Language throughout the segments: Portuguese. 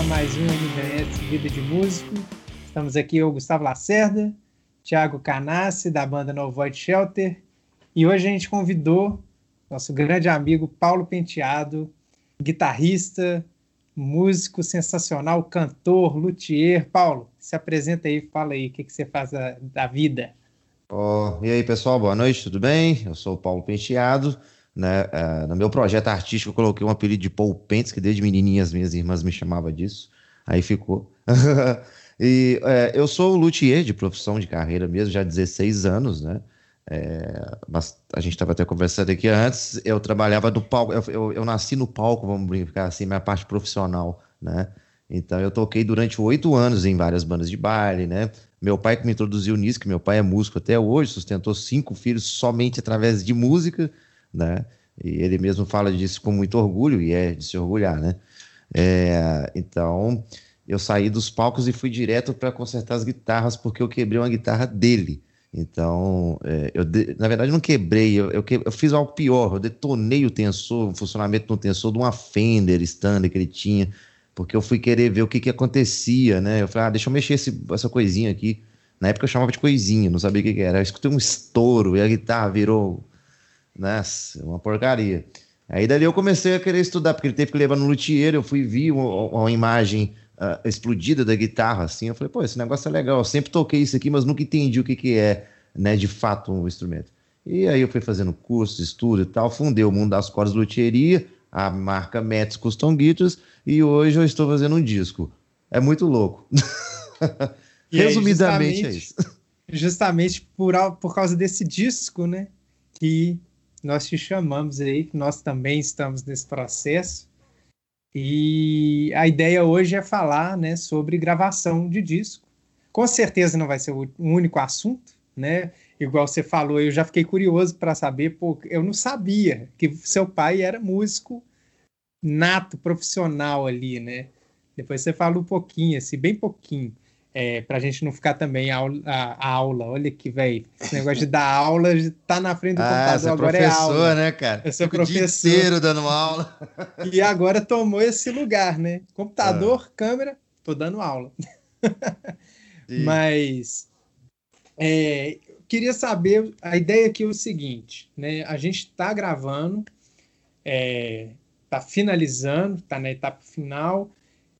a mais um MVS Vida de Músico. Estamos aqui eu, Gustavo Lacerda, Thiago Canassi, da banda No Void Shelter, e hoje a gente convidou nosso grande amigo Paulo Penteado, guitarrista, músico sensacional, cantor, luthier. Paulo, se apresenta aí, fala aí, o que, que você faz da, da vida? Oh, e aí, pessoal, boa noite, tudo bem? Eu sou o Paulo Penteado. Né? Uh, no meu projeto artístico, eu coloquei um apelido de Paul que desde menininha as minhas irmãs me chamavam disso. Aí ficou. e uh, eu sou luthier de profissão de carreira mesmo, já há 16 anos, né? É, mas a gente estava até conversando aqui antes. Eu trabalhava no palco, eu, eu, eu, nasci no palco, vamos brincar assim, minha parte profissional, né? Então eu toquei durante oito anos em várias bandas de baile, né? Meu pai que me introduziu nisso, que meu pai é músico até hoje, sustentou cinco filhos somente através de música, né? E ele mesmo fala disso com muito orgulho, e é de se orgulhar, né? É, então, eu saí dos palcos e fui direto para consertar as guitarras, porque eu quebrei uma guitarra dele. Então, é, eu de, na verdade não quebrei, eu, eu, que, eu, fiz algo pior, eu detonei o tensor, o funcionamento do tensor de uma Fender standard que ele tinha, porque eu fui querer ver o que, que acontecia, né? Eu falei, ah, deixa eu mexer esse, essa coisinha aqui. Na época eu chamava de coisinha, não sabia o que, que era. Eu escutei um estouro e a guitarra virou nossa, uma porcaria. Aí dali eu comecei a querer estudar, porque ele teve que levar no luthier, eu fui ver uma, uma imagem uh, explodida da guitarra, assim, eu falei, pô, esse negócio é legal, eu sempre toquei isso aqui, mas nunca entendi o que, que é, né, de fato, um instrumento. E aí eu fui fazendo curso, estudo e tal, fundei o mundo das cordas luthieria, a marca Mets Custom Guitars, e hoje eu estou fazendo um disco. É muito louco. Resumidamente é isso. Justamente por, por causa desse disco, né, que nós te chamamos aí, que nós também estamos nesse processo. E a ideia hoje é falar né, sobre gravação de disco. Com certeza não vai ser o único assunto, né? Igual você falou, eu já fiquei curioso para saber, porque eu não sabia que seu pai era músico nato, profissional ali, né? Depois você fala um pouquinho, assim, bem pouquinho é, para a gente não ficar também a, a, a aula. Olha que velho, esse negócio de dar aula tá na frente do ah, computador, agora é aula. né, cara? Eu sou Fico professor. O dia inteiro dando aula. E agora tomou esse lugar, né? Computador, ah. câmera, tô dando aula. Mas é, queria saber, a ideia aqui é o seguinte, né? A gente está gravando, é, tá finalizando, tá na etapa final,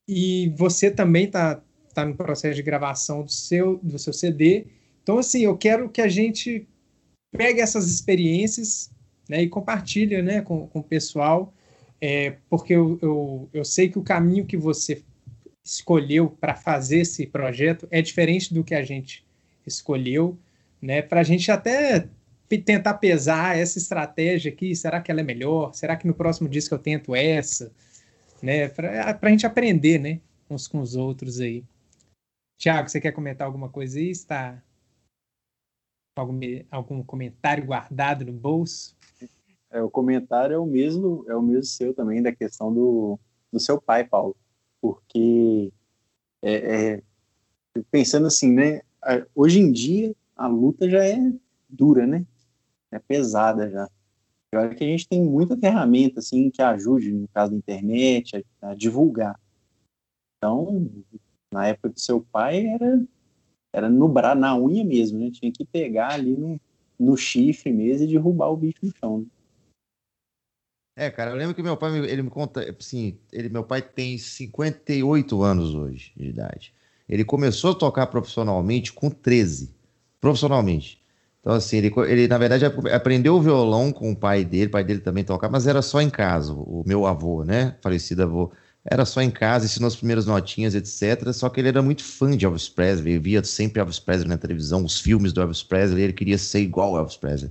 e você também tá está no processo de gravação do seu, do seu CD. Então, assim, eu quero que a gente pegue essas experiências né, e compartilhe né, com, com o pessoal, é, porque eu, eu, eu sei que o caminho que você escolheu para fazer esse projeto é diferente do que a gente escolheu, né, para a gente até tentar pesar essa estratégia aqui, será que ela é melhor? Será que no próximo disco eu tento essa? Né, para a gente aprender, né, uns com os outros aí. Tiago, você quer comentar alguma coisa aí? Está algum, algum comentário guardado no bolso? É, o comentário é o mesmo, é o mesmo seu também da questão do, do seu pai, Paulo, porque é, é, pensando assim, né? Hoje em dia a luta já é dura, né? É pesada já. Eu acho que a gente tem muita ferramenta assim que ajude, no caso da internet, a, a divulgar. Então, na época do seu pai era era no bra, na unha mesmo, né? Tinha que pegar ali no, no chifre mesmo e derrubar o bicho no chão. Né? É, cara, eu lembro que meu pai, ele me conta, assim, ele, meu pai tem 58 anos hoje de idade. Ele começou a tocar profissionalmente com 13, profissionalmente. Então, assim, ele, ele na verdade aprendeu o violão com o pai dele, o pai dele também tocava, mas era só em casa, o meu avô, né, falecido avô era só em casa, ensinou as primeiras notinhas, etc. Só que ele era muito fã de Elvis Presley, via sempre Elvis Presley na televisão, os filmes do Elvis Presley, ele queria ser igual ao Elvis Presley.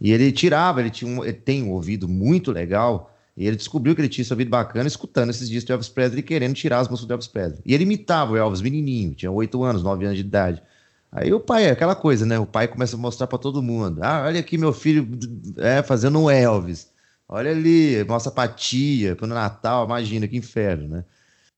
E ele tirava, ele, tinha um, ele tem um ouvido muito legal, e ele descobriu que ele tinha esse ouvido bacana escutando esses discos do Elvis Presley querendo tirar as músicas do Elvis Presley. E ele imitava o Elvis menininho, tinha 8 anos, 9 anos de idade. Aí o pai, é aquela coisa, né? O pai começa a mostrar para todo mundo. Ah, olha aqui meu filho é, fazendo um Elvis. Olha ali, mostra pra tia, pro Natal, imagina que inferno, né?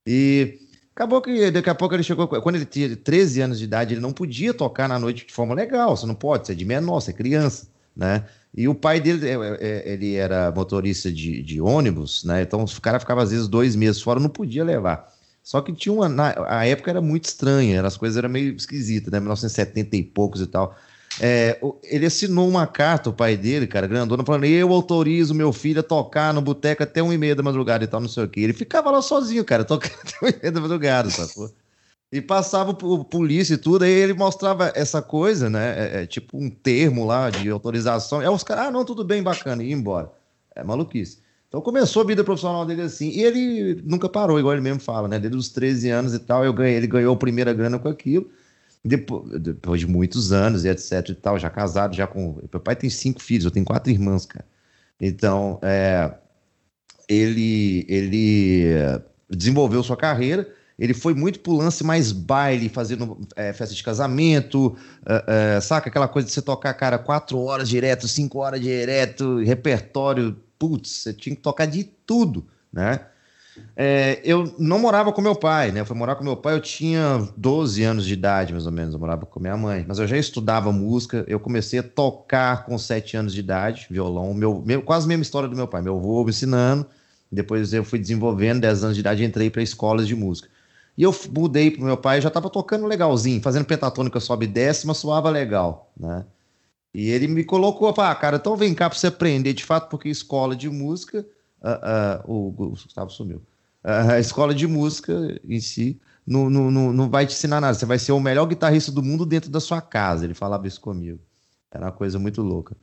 E acabou que daqui a pouco ele chegou. Quando ele tinha 13 anos de idade, ele não podia tocar na noite de forma legal. Você não pode, você é de menor, você é criança, né? E o pai dele, é, é, ele era motorista de, de ônibus, né? Então o cara ficava às vezes dois meses fora, não podia levar. Só que tinha uma. Na, a época era muito estranha, as coisas eram meio esquisitas, né? 1970 e poucos e tal. É, ele assinou uma carta, o pai dele, cara, grandona, falando: eu autorizo meu filho a tocar no boteco até uma e meia da madrugada e tal, não sei o quê. Ele ficava lá sozinho, cara, tocando até uma e meia da madrugada, sacou? E passava por polícia e tudo, aí ele mostrava essa coisa, né? É, é, tipo um termo lá de autorização. Aí os caras, ah, não, tudo bem, bacana, e ia embora. É maluquice. Então começou a vida profissional dele assim. E ele nunca parou, igual ele mesmo fala, né? Desde os 13 anos e tal, eu ganhei, ele ganhou a primeira grana com aquilo. Depois, depois de muitos anos e etc e tal, já casado, já com. Meu pai tem cinco filhos, eu tenho quatro irmãs, cara. Então, é, ele, ele desenvolveu sua carreira. Ele foi muito pro lance mais baile, fazendo é, festa de casamento, é, é, saca? Aquela coisa de você tocar, cara, quatro horas direto, cinco horas direto, repertório putz, você tinha que tocar de tudo, né? É, eu não morava com meu pai, né? Eu fui morar com meu pai, eu tinha 12 anos de idade, mais ou menos. Eu morava com minha mãe, mas eu já estudava música. Eu comecei a tocar com 7 anos de idade, violão. Meu, meu, quase a mesma história do meu pai. Meu avô me ensinando, depois eu fui desenvolvendo. 10 anos de idade, entrei para escolas de música. E eu mudei pro meu pai, já estava tocando legalzinho, fazendo pentatônica sobe e décima, soava legal, né? E ele me colocou, ah, cara, então vem cá para você aprender de fato, porque escola de música, uh, uh, o, Gustavo sumiu, uh, a escola de música em si não, não, não, não vai te ensinar nada, você vai ser o melhor guitarrista do mundo dentro da sua casa. Ele falava isso comigo, era uma coisa muito louca.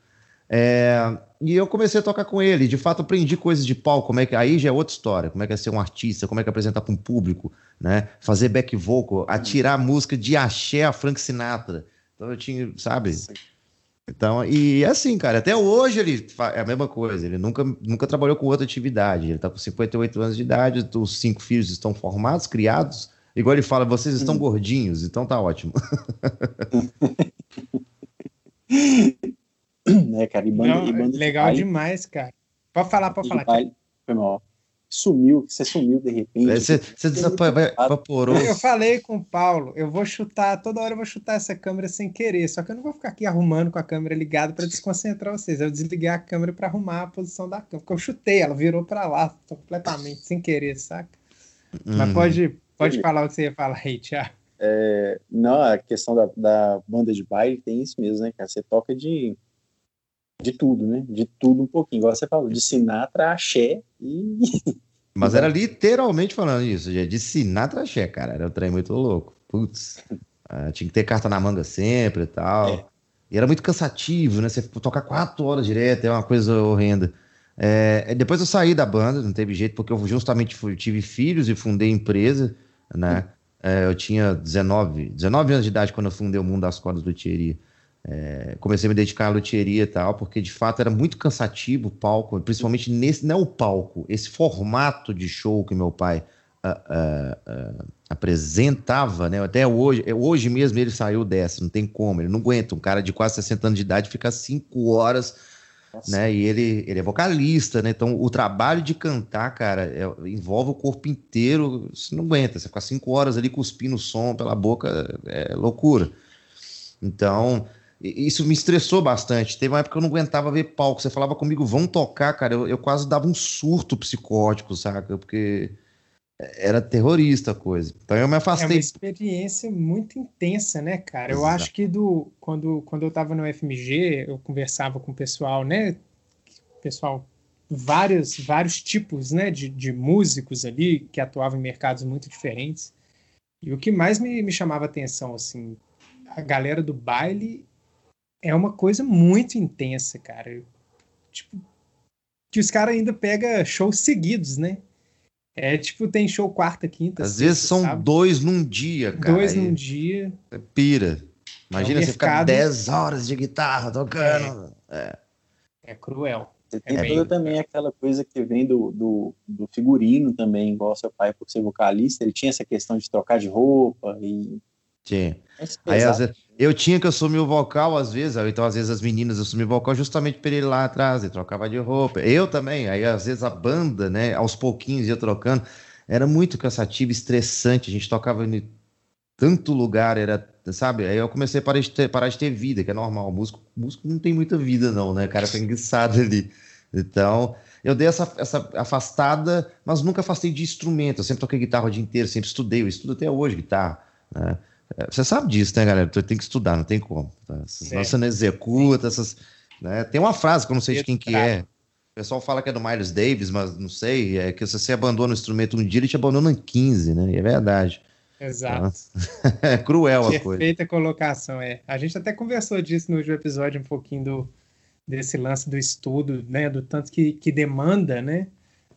É, e eu comecei a tocar com ele, de fato aprendi coisas de palco, como é que aí já é outra história, como é que é ser um artista, como é que é apresentar para um público, né? Fazer back vocal, atirar música de axé a Frank Sinatra. Então eu tinha, sabe? Então, e assim, cara, até hoje ele é a mesma coisa, ele nunca, nunca trabalhou com outra atividade. Ele tá com 58 anos de idade, os cinco filhos estão formados, criados. Igual ele fala, vocês estão hum. gordinhos, então tá ótimo. é, cara, e banda, Não, e banda legal de demais, cara. Pode falar, pode falar. Baile, foi mal sumiu, você sumiu de repente. Você, você desapavorou. Eu falei com o Paulo, eu vou chutar, toda hora eu vou chutar essa câmera sem querer, só que eu não vou ficar aqui arrumando com a câmera ligada para desconcentrar vocês. Eu desliguei a câmera para arrumar a posição da câmera, porque eu chutei, ela virou para lá completamente, sem querer, saca? Hum. Mas pode, pode falar o que você ia falar aí, Thiago. É, não, a questão da, da banda de baile tem isso mesmo, né, cara? Você toca de de tudo, né? De tudo um pouquinho. Igual você falou, de Sinatra, axé e. Mas era literalmente falando isso, de Sinatra axé, cara. Era um trem muito louco. Putz. Uh, tinha que ter carta na manga sempre e tal. É. E era muito cansativo, né? Você tocar quatro horas direto é uma coisa horrenda. É, depois eu saí da banda, não teve jeito, porque eu justamente fui, tive filhos e fundei empresa, né? É, eu tinha 19, 19 anos de idade quando eu fundei o Mundo das Cordas do Thierry. É, comecei a me dedicar à luthieria e tal, porque de fato era muito cansativo o palco, principalmente nesse, não é o palco, esse formato de show que meu pai uh, uh, uh, apresentava, né? Até hoje, hoje mesmo ele saiu dessa, não tem como, ele não aguenta. Um cara de quase 60 anos de idade ficar cinco horas, Nossa. né? E ele, ele é vocalista, né? Então o trabalho de cantar, cara, é, envolve o corpo inteiro, você não aguenta, você ficar cinco horas ali cuspindo som pela boca é loucura. Então, isso me estressou bastante. Teve uma época que eu não aguentava ver palco. Você falava comigo, vão tocar, cara. Eu, eu quase dava um surto psicótico, saca? Porque era terrorista a coisa. Então eu me afastei. É uma experiência muito intensa, né, cara? Eu acho que do quando, quando eu tava no FMG, eu conversava com o pessoal, né? Pessoal, vários, vários tipos né, de, de músicos ali que atuavam em mercados muito diferentes. E o que mais me, me chamava atenção, assim, a galera do baile é uma coisa muito intensa, cara. Tipo, que os caras ainda pegam shows seguidos, né? É tipo, tem show quarta, quinta. Às sexta, vezes são sabe? dois num dia, cara. Dois num dia. É pira. Imagina é um você ficar 10 horas de guitarra tocando. É, é. é cruel. Você tem é toda também aquela coisa que vem do, do, do, figurino também, igual seu pai, por ser vocalista, ele tinha essa questão de trocar de roupa e. Tinha. Aí, às vezes, eu tinha que assumir o vocal às vezes, então às vezes as meninas assumiam o vocal justamente para ele lá atrás, e trocava de roupa. Eu também, aí às vezes a banda, né, aos pouquinhos ia trocando. Era muito cansativo, estressante, a gente tocava em tanto lugar, era, sabe? Aí eu comecei a parar de ter, parar de ter vida, que é normal. O músico, músico não tem muita vida não, né? O cara tá enguiçado ali. Então, eu dei essa, essa afastada, mas nunca afastei de instrumento. Eu sempre toquei guitarra o dia inteiro, sempre estudei, eu estudo até hoje guitarra. Né? É, você sabe disso, né, galera? Tu tem que estudar, não tem como. Tá? Senão você não executa essas. Né? Tem uma frase que eu não sei de quem que é. O pessoal fala que é do Miles Davis, mas não sei. É que se você abandona o instrumento um dia, ele te abandona em 15, né? E é verdade. Exato. Então, é cruel Perfeita a coisa. Perfeita colocação, é. A gente até conversou disso no último episódio, um pouquinho do, desse lance do estudo, né? Do tanto que, que demanda, né?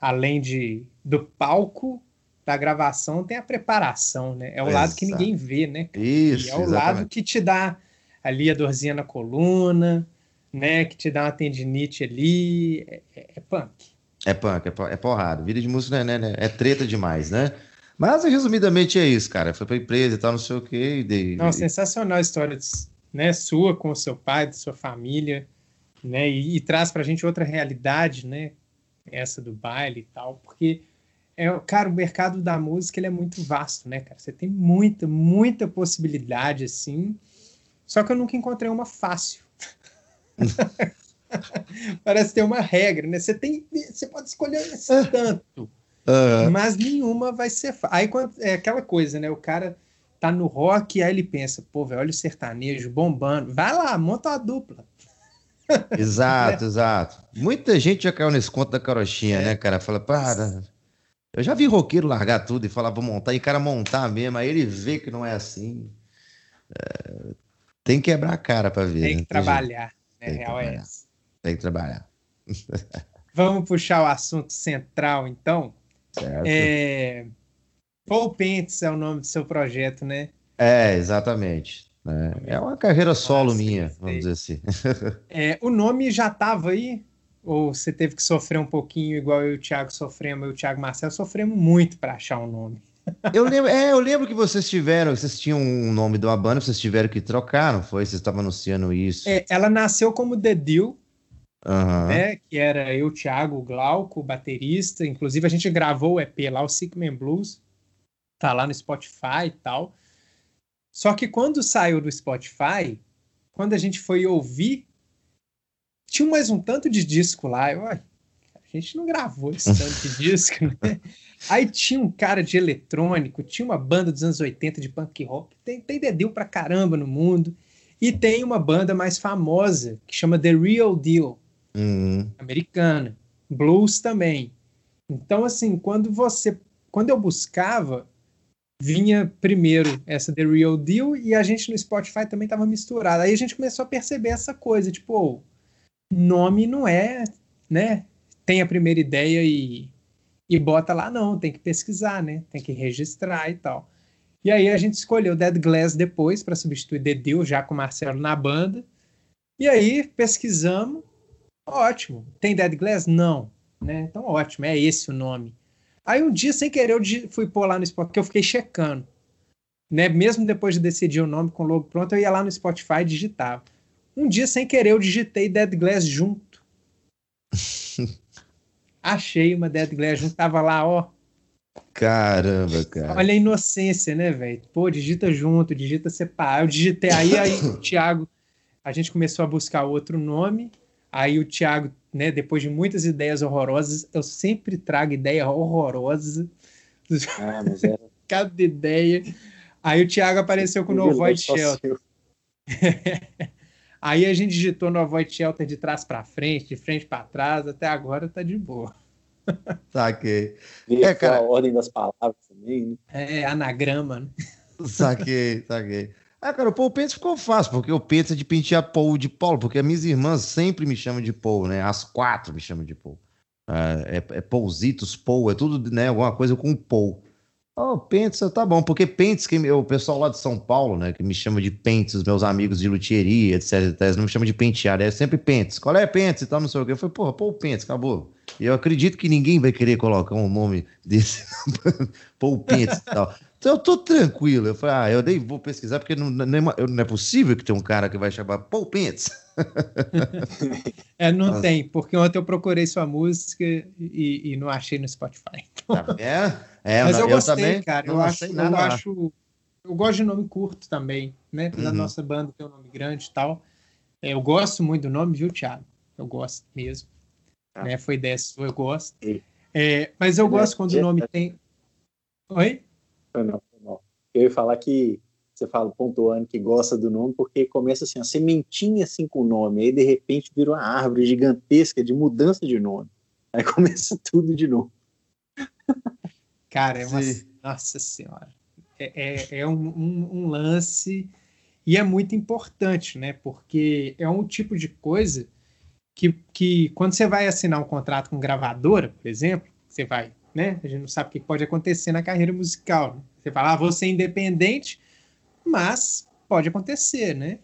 Além de, do palco, da gravação, tem a preparação, né? É o Exato. lado que ninguém vê, né? Isso. E é o exatamente. lado que te dá ali a dorzinha na coluna, né? Que te dá uma tendinite ali. É, é, é punk. É punk, é, é porrada. Vida de música né, né, é treta demais, né? Mas, resumidamente, é isso, cara. Foi pra empresa e tal, não sei o quê. E de, não, sensacional a história né, sua com o seu pai, de sua família, né? E, e traz pra gente outra realidade, né? Essa do baile e tal, porque é, cara, o mercado da música ele é muito vasto, né, cara? Você tem muita, muita possibilidade, assim. Só que eu nunca encontrei uma fácil. Parece ter uma regra, né? Você tem, você pode escolher esse tanto. Uhum. Mas nenhuma vai ser fácil. Aí é aquela coisa, né? O cara tá no rock, aí ele pensa, pô, velho, olha o sertanejo bombando. Vai lá, monta uma dupla. Exato, exato. Muita gente já caiu nesse conto da carochinha, é. né, cara? Fala, para. Eu já vi roqueiro largar tudo e falar, vou montar, e o cara montar mesmo, aí ele vê que não é assim. É... Tem que quebrar a cara para ver. Tem que né? trabalhar. Tem, né? Real é essa. Tem que trabalhar. Vamos puxar o assunto central, então. Certo. É... Paul Pentes é o nome do seu projeto, né? É, exatamente. É, é uma carreira solo Nossa, minha, vamos dizer assim. é, o nome já estava aí? Ou você teve que sofrer um pouquinho, igual eu e o Thiago sofremos, eu e o Thiago Marcelo sofremos muito para achar um nome. eu lembro, é, eu lembro que vocês tiveram, vocês tinham um nome de uma banda, vocês tiveram que trocar, não foi? Vocês estavam anunciando isso. É, ela nasceu como The Deal, Uhum. Né, que era eu, Thiago, Glauco, baterista. Inclusive, a gente gravou o EP lá, o Sickman Blues. Tá lá no Spotify e tal. Só que quando saiu do Spotify, quando a gente foi ouvir, tinha mais um tanto de disco lá. Eu, a gente não gravou esse tanto de disco, né? Aí tinha um cara de eletrônico, tinha uma banda dos anos 80 de punk rock. Tem, tem dedil pra caramba no mundo. E tem uma banda mais famosa que chama The Real Deal uhum. americana, blues também. Então, assim, quando você, quando eu buscava, vinha primeiro essa The Real Deal e a gente no Spotify também estava misturado. Aí a gente começou a perceber essa coisa, tipo, oh, nome não é, né? Tem a primeira ideia e, e bota lá, não, tem que pesquisar, né? Tem que registrar e tal. E aí a gente escolheu Dead Glass depois para substituir Deal, já com o Marcelo na banda. E aí pesquisamos Ótimo. Tem Dead Glass? Não. Né? Então, ótimo, é esse o nome. Aí um dia, sem querer, eu fui pôr lá no Spotify, porque eu fiquei checando. Né? Mesmo depois de decidir o nome com o logo pronto, eu ia lá no Spotify e digitava. Um dia, sem querer, eu digitei Dead Glass junto. Achei uma Dead Glass junto, tava lá, ó. Caramba, cara. Olha a inocência, né, velho? Pô, digita junto, digita separado. Eu digitei aí, aí o Thiago, a gente começou a buscar outro nome. Aí o Thiago, né, depois de muitas ideias horrorosas, eu sempre trago ideia horrorosa. Ah, mas é... Cada ideia. Aí o Thiago apareceu com o No Void Shelter. Aí a gente digitou No Void Shelter de trás para frente, de frente para trás, até agora tá de boa. Saquei. É, cara... a ordem das palavras também, né? É, anagrama, né? Saquei, saquei. Ah, cara, o Paul Pence ficou fácil, porque o Pence é de pentear Paul de Paulo, porque as minhas irmãs sempre me chamam de Paul, né? As quatro me chamam de Paul. É, é, é Paulzitos, Paul, é tudo, né? Alguma coisa com Paul. Oh, Pence, tá bom, porque Pence, que, o pessoal lá de São Paulo, né, que me chama de Pence, os meus amigos de luthieria, etc, etc, não me chama de pentear, é sempre Pence. Qual é Pence e tal, não sei o quê. Eu falei, porra, Paul Pence, acabou. E eu acredito que ninguém vai querer colocar um nome desse, Paul Pence e tal. Então eu tô tranquilo. Eu falei, ah, eu nem vou pesquisar, porque não, não, é, não é possível que tenha um cara que vai chamar Paul Pence. é, não Nossa. tem, porque ontem eu procurei sua música e, e não achei no Spotify. Tá vendo? É, Mas eu, eu gostei, também cara. Eu acho, eu acho. Eu gosto de nome curto também, né? Na uhum. nossa banda tem um nome grande e tal. É, eu gosto muito do nome, viu, Thiago? Eu gosto mesmo. Ah. Né? Foi ideia sua, eu gosto. É, mas eu gosto quando o nome tem. Oi? Não, não. Eu ia falar que você fala pontuando que gosta do nome, porque começa assim, a sementinha assim com o nome, aí de repente vira uma árvore gigantesca de mudança de nome. Aí começa tudo de novo. Cara, é uma. Nossa Senhora. É, é, é um, um, um, lance. E é muito importante, né? Porque é um tipo de coisa que, que quando você vai assinar um contrato com gravadora, por exemplo, você vai, né? A gente não sabe o que pode acontecer na carreira musical. Né? Você fala, ah, vou ser independente, mas pode acontecer, né?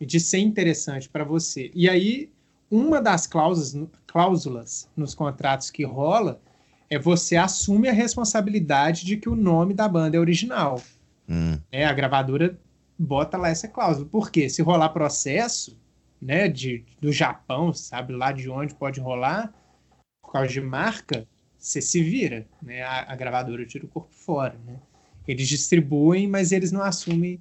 De ser interessante para você. E aí, uma das cláusulas, cláusulas nos contratos que rola é você assume a responsabilidade de que o nome da banda é original. Hum. É, a gravadora bota lá essa cláusula. Porque se rolar processo, né, de, do Japão, sabe lá de onde pode rolar, por causa de marca, você se vira, né? A, a gravadora tira o corpo fora, né? Eles distribuem, mas eles não assumem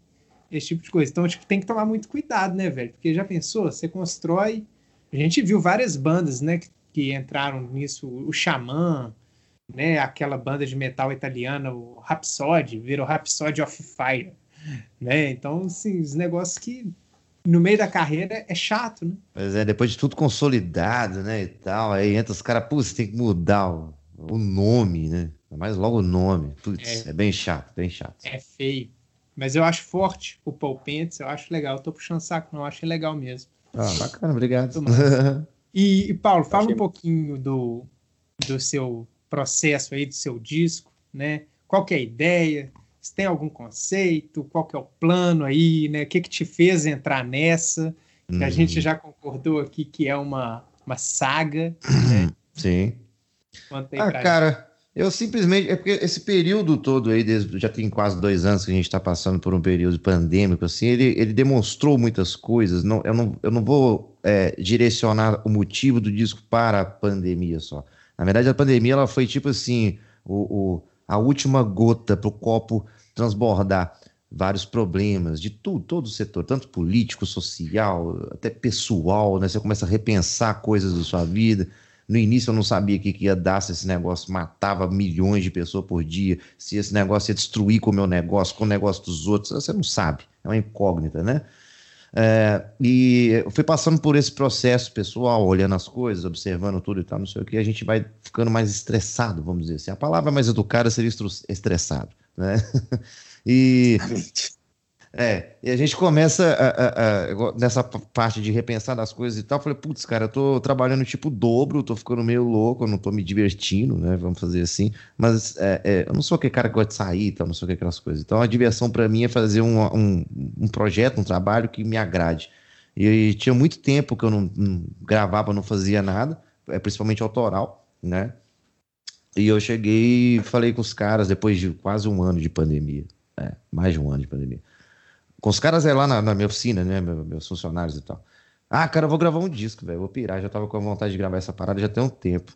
esse tipo de coisa. Então, tipo, tem que tomar muito cuidado, né, velho? Porque já pensou? Você constrói. A gente viu várias bandas, né, que, que entraram nisso. O Xamã, né, aquela banda de metal italiana, o Rhapsody, virou Rhapsody of Fire, né? Então, assim, os negócios que no meio da carreira é chato, né? Pois é, depois de tudo consolidado, né, e tal, aí entra os caras, putz, tem que mudar o, o nome, né? Mais logo o nome. Putz, é, é, bem chato, bem chato. É feio. Mas eu acho forte o Paul Pence, eu acho legal. Eu tô puxando saco, não, eu acho legal mesmo. Ah, bacana, obrigado. E, e, Paulo, fala Achei... um pouquinho do, do seu processo aí, do seu disco, né? Qual que é a ideia? Se tem algum conceito? Qual que é o plano aí, né? O que que te fez entrar nessa? Hum. A gente já concordou aqui que é uma, uma saga, né? Sim. ah, cara... Gente. Eu simplesmente. É porque esse período todo aí, desde, já tem quase dois anos que a gente está passando por um período pandêmico, assim, ele, ele demonstrou muitas coisas. Não, eu, não, eu não vou é, direcionar o motivo do disco para a pandemia só. Na verdade, a pandemia ela foi tipo assim: o, o a última gota para o copo transbordar vários problemas de tudo, todo o setor, tanto político, social, até pessoal, né? Você começa a repensar coisas da sua vida. No início eu não sabia o que, que ia dar se esse negócio matava milhões de pessoas por dia, se esse negócio ia destruir com o meu negócio, com o negócio dos outros. Você não sabe, é uma incógnita, né? É, e eu fui passando por esse processo pessoal, olhando as coisas, observando tudo e tal, não sei o que, a gente vai ficando mais estressado, vamos dizer assim. A palavra mais educada seria estressado, né? E é, e a gente começa a, a, a, nessa parte de repensar das coisas e tal. Eu falei, putz, cara, eu tô trabalhando tipo dobro, tô ficando meio louco, eu não tô me divertindo, né? Vamos fazer assim. Mas é, é, eu não sou aquele cara que gosta de sair e tal, não sou aquelas coisas. Então a diversão para mim é fazer um, um, um, projeto, um trabalho que me agrade. E, e tinha muito tempo que eu não, não gravava, não fazia nada, é, principalmente autoral, né? E eu cheguei e falei com os caras depois de quase um ano de pandemia. É, mais de um ano de pandemia com os caras é lá na, na minha oficina, né? Meus funcionários e tal. Ah, cara, eu vou gravar um disco, velho. Vou pirar. Já tava com vontade de gravar essa parada já tem um tempo.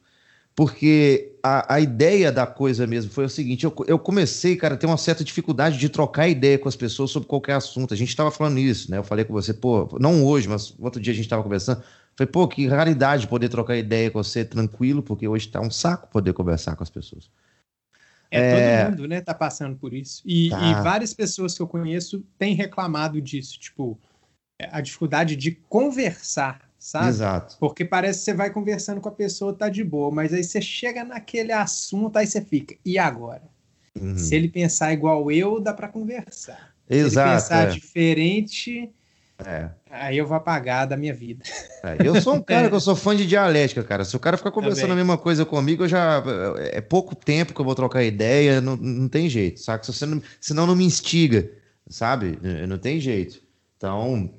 Porque a, a ideia da coisa mesmo foi o seguinte: eu, eu comecei, cara, a ter uma certa dificuldade de trocar ideia com as pessoas sobre qualquer assunto. A gente tava falando isso, né? Eu falei com você, pô, não hoje, mas outro dia a gente tava conversando. Falei, pô, que raridade poder trocar ideia com você tranquilo, porque hoje tá um saco poder conversar com as pessoas. É, é, todo mundo, né, tá passando por isso. E, tá. e, várias pessoas que eu conheço têm reclamado disso, tipo, é, a dificuldade de conversar, sabe? Exato. Porque parece que você vai conversando com a pessoa, tá de boa, mas aí você chega naquele assunto, aí você fica, e agora? Uhum. Se ele pensar igual eu, dá para conversar. Exato. Se ele pensar é. diferente, é. Aí eu vou apagar da minha vida. É, eu sou um cara que eu sou fã de dialética, cara. Se o cara ficar conversando Também. a mesma coisa comigo, eu já. É pouco tempo que eu vou trocar ideia, não, não tem jeito, sabe? Se você não, senão não me instiga, sabe? Não tem jeito. Então,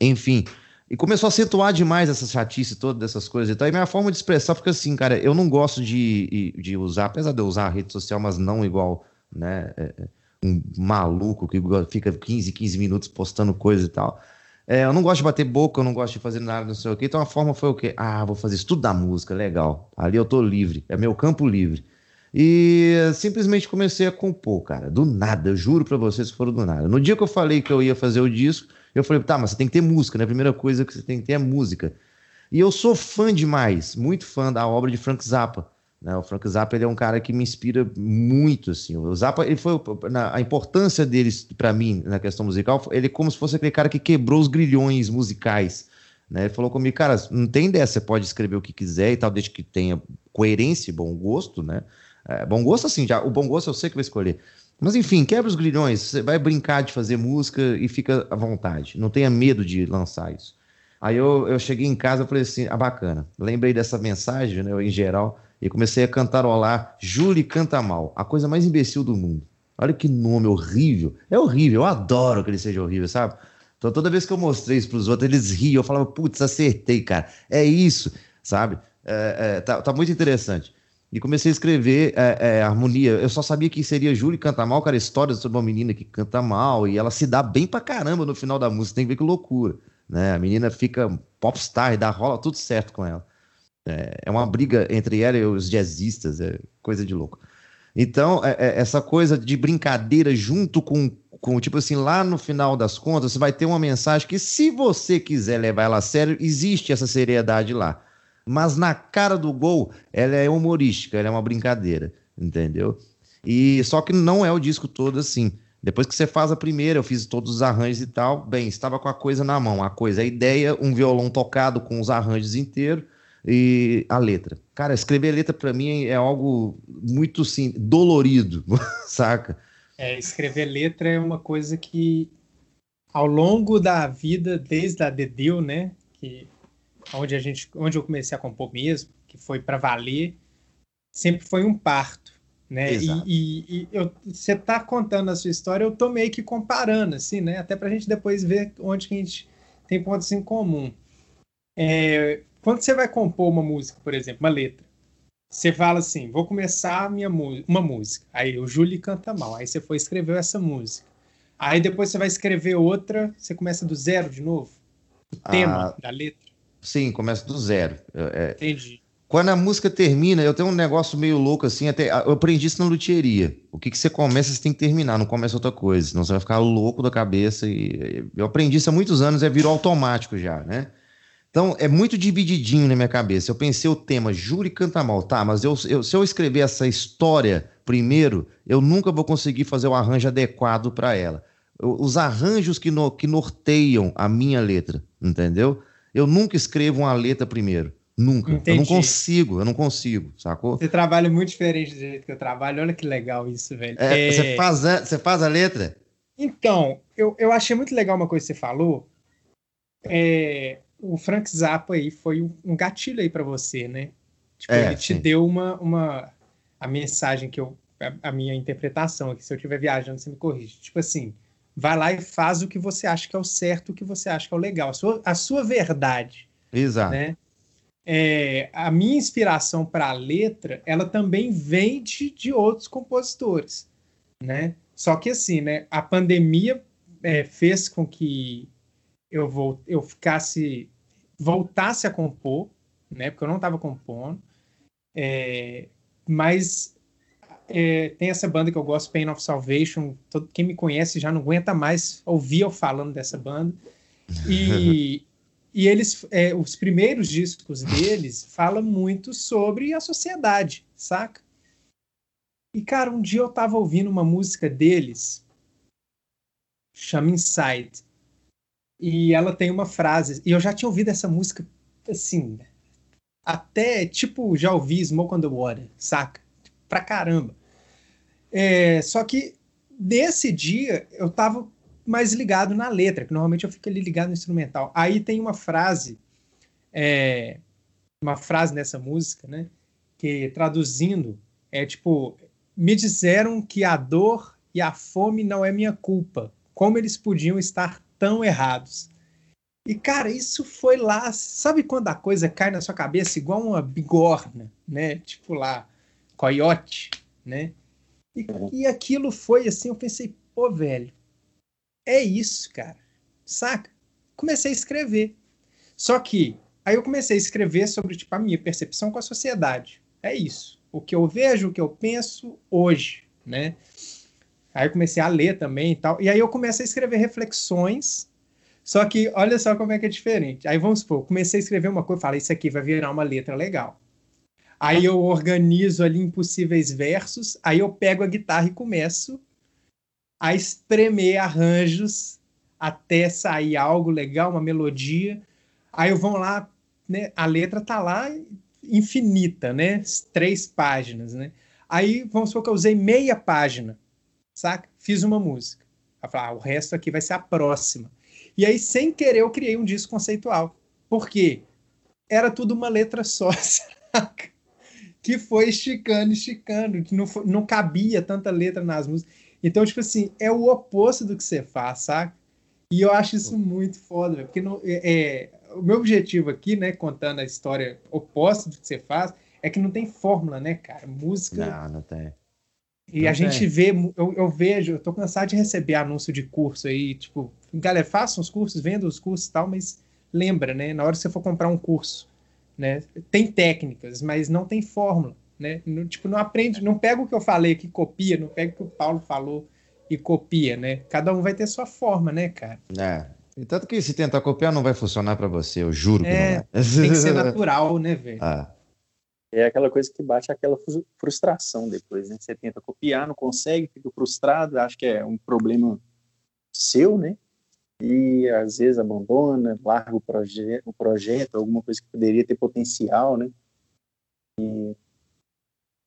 enfim. E começou a acentuar demais essa chatice toda dessas coisas e tal. E minha forma de expressar fica assim, cara, eu não gosto de, de usar, apesar de eu usar a rede social, mas não igual, né? É, é um maluco que fica 15, 15 minutos postando coisa e tal. É, eu não gosto de bater boca, eu não gosto de fazer nada, não sei o quê. Então a forma foi o quê? Ah, vou fazer isso tudo da música, legal. Ali eu tô livre, é meu campo livre. E simplesmente comecei a compor, cara, do nada, eu juro pra vocês que foram do nada. No dia que eu falei que eu ia fazer o disco, eu falei, tá, mas você tem que ter música, né? A primeira coisa que você tem que ter é música. E eu sou fã demais, muito fã da obra de Frank Zappa. Né? O Frank Zappa ele é um cara que me inspira muito. Assim. O Zappa, ele foi, na, a importância dele para mim na questão musical, ele é como se fosse aquele cara que quebrou os grilhões musicais. Né? Ele falou comigo, cara, não tem dessa, você pode escrever o que quiser e tal, desde que tenha coerência e bom gosto, né? É, bom gosto, assim, já, o bom gosto eu sei que vai escolher. Mas enfim, quebra os grilhões, você vai brincar de fazer música e fica à vontade. Não tenha medo de lançar isso. Aí eu, eu cheguei em casa e falei assim: ah, bacana. Lembrei dessa mensagem, né, em geral, e comecei a cantarolar Júlio Canta Mal, a coisa mais imbecil do mundo. Olha que nome horrível. É horrível, eu adoro que ele seja horrível, sabe? Então toda vez que eu mostrei isso pros outros, eles riam. Eu falava, putz, acertei, cara. É isso, sabe? É, é, tá, tá muito interessante. E comecei a escrever é, é, harmonia. Eu só sabia que seria Júlia canta mal, cara, história sobre uma menina que canta mal e ela se dá bem pra caramba no final da música. Tem que ver que loucura, né? A menina fica popstar e dá rola tudo certo com ela. É, é uma briga entre ela e os jazzistas, é coisa de louco. Então, é, é, essa coisa de brincadeira junto com, com, tipo assim, lá no final das contas, você vai ter uma mensagem que, se você quiser levar ela a sério, existe essa seriedade lá mas na cara do gol ela é humorística, ela é uma brincadeira, entendeu? E só que não é o disco todo assim. Depois que você faz a primeira, eu fiz todos os arranjos e tal, bem, estava com a coisa na mão, a coisa, a ideia, um violão tocado com os arranjos inteiros e a letra. Cara, escrever letra para mim é algo muito sim, dolorido, saca? É, escrever letra é uma coisa que ao longo da vida, desde a Dedeu, né, que onde a gente, onde eu comecei a compor mesmo, que foi para valer, sempre foi um parto, né? Exato. E, e, e eu, você tá contando a sua história, eu tô meio que comparando, assim, né? Até para a gente depois ver onde que a gente tem pontos em comum. É, quando você vai compor uma música, por exemplo, uma letra, você fala assim, vou começar minha uma música. Aí o Júlio canta mal. Aí você foi escrever essa música. Aí depois você vai escrever outra, você começa do zero de novo. O tema ah, da letra. Sim, começa do zero. É, Entendi. Quando a música termina, eu tenho um negócio meio louco assim, até eu aprendi isso na luthieria. O que, que você começa, você tem que terminar, não começa outra coisa, senão você vai ficar louco da cabeça. E eu aprendi isso há muitos anos, é virou automático já, né? Então é muito divididinho na minha cabeça. Eu pensei o tema, Júri canta mal, tá, mas eu, eu, se eu escrever essa história primeiro, eu nunca vou conseguir fazer o arranjo adequado para ela. Os arranjos que, no, que norteiam a minha letra, entendeu? Eu nunca escrevo uma letra primeiro. Nunca. Entendi. Eu não consigo, eu não consigo, sacou? Você trabalha muito diferente do jeito que eu trabalho. Olha que legal isso, velho. É, é... Você, faz a, você faz a letra? Então, eu, eu achei muito legal uma coisa que você falou. É, o Frank Zappa aí foi um gatilho aí para você, né? Tipo, é, ele te sim. deu uma, uma a mensagem que eu a, a minha interpretação aqui, se eu estiver viajando, você me corrige. Tipo assim, vai lá e faz o que você acha que é o certo, o que você acha que é o legal, a sua, a sua verdade. Exato. Né? É, a minha inspiração para a letra, ela também vem de, de outros compositores, né? Só que assim, né? A pandemia é, fez com que eu, vou, eu ficasse, voltasse a compor, né? Porque eu não estava compondo, é, mas é, tem essa banda que eu gosto, Pain of Salvation. Todo, quem me conhece já não aguenta mais ouvir eu falando dessa banda. E, e eles, é, os primeiros discos deles falam muito sobre a sociedade, saca? E, cara, um dia eu tava ouvindo uma música deles, chama Inside. E ela tem uma frase, e eu já tinha ouvido essa música, assim, até, tipo, já ouvi Smoke on the Water, saca? Pra caramba. É, só que nesse dia eu tava mais ligado na letra, que normalmente eu fico ali ligado no instrumental. Aí tem uma frase, é, uma frase nessa música, né? Que traduzindo é tipo: me disseram que a dor e a fome não é minha culpa. Como eles podiam estar tão errados? E, cara, isso foi lá. Sabe quando a coisa cai na sua cabeça igual uma bigorna, né? Tipo lá, coiote, né? E, e aquilo foi assim, eu pensei, pô, velho, é isso, cara. Saca? Comecei a escrever. Só que aí eu comecei a escrever sobre tipo a minha percepção com a sociedade. É isso. O que eu vejo, o que eu penso hoje, né? Aí comecei a ler também e tal. E aí eu comecei a escrever reflexões Só que olha só como é que é diferente. Aí vamos supor, comecei a escrever uma coisa, falei, isso aqui vai virar uma letra legal. Aí eu organizo ali impossíveis versos, aí eu pego a guitarra e começo a espremer arranjos até sair algo legal, uma melodia. Aí eu vou lá, né, a letra tá lá infinita, né? Três páginas, né? Aí vamos supor que eu usei meia página, saca? Fiz uma música. Aí falar, ah, o resto aqui vai ser a próxima. E aí, sem querer, eu criei um disco conceitual. Por quê? Era tudo uma letra só, saca? Que foi esticando, esticando, que não, foi, não cabia tanta letra nas músicas. Então, tipo assim, é o oposto do que você faz, saca? E eu acho isso muito foda, porque não, é, é, o meu objetivo aqui, né, contando a história oposta do que você faz, é que não tem fórmula, né, cara? Música. Não, não tem. E não a tem. gente vê, eu, eu, vejo, eu tô cansado de receber anúncio de curso aí, tipo, galera, façam os cursos, vendam os cursos e tal, mas lembra, né? Na hora que você for comprar um curso, né? Tem técnicas, mas não tem fórmula, né? Não, tipo, não aprende, não pega o que eu falei aqui, copia, não pega o que o Paulo falou e copia, né? Cada um vai ter sua forma, né, cara? É. E tanto que se tentar copiar não vai funcionar para você, eu juro que é, não vai. Tem que ser natural, né, velho? Ah. É aquela coisa que bate aquela frustração depois, né? Você tenta copiar, não consegue, fica frustrado, acha que é um problema seu, né? e às vezes abandona, larga o, proje o projeto, alguma coisa que poderia ter potencial, né? E...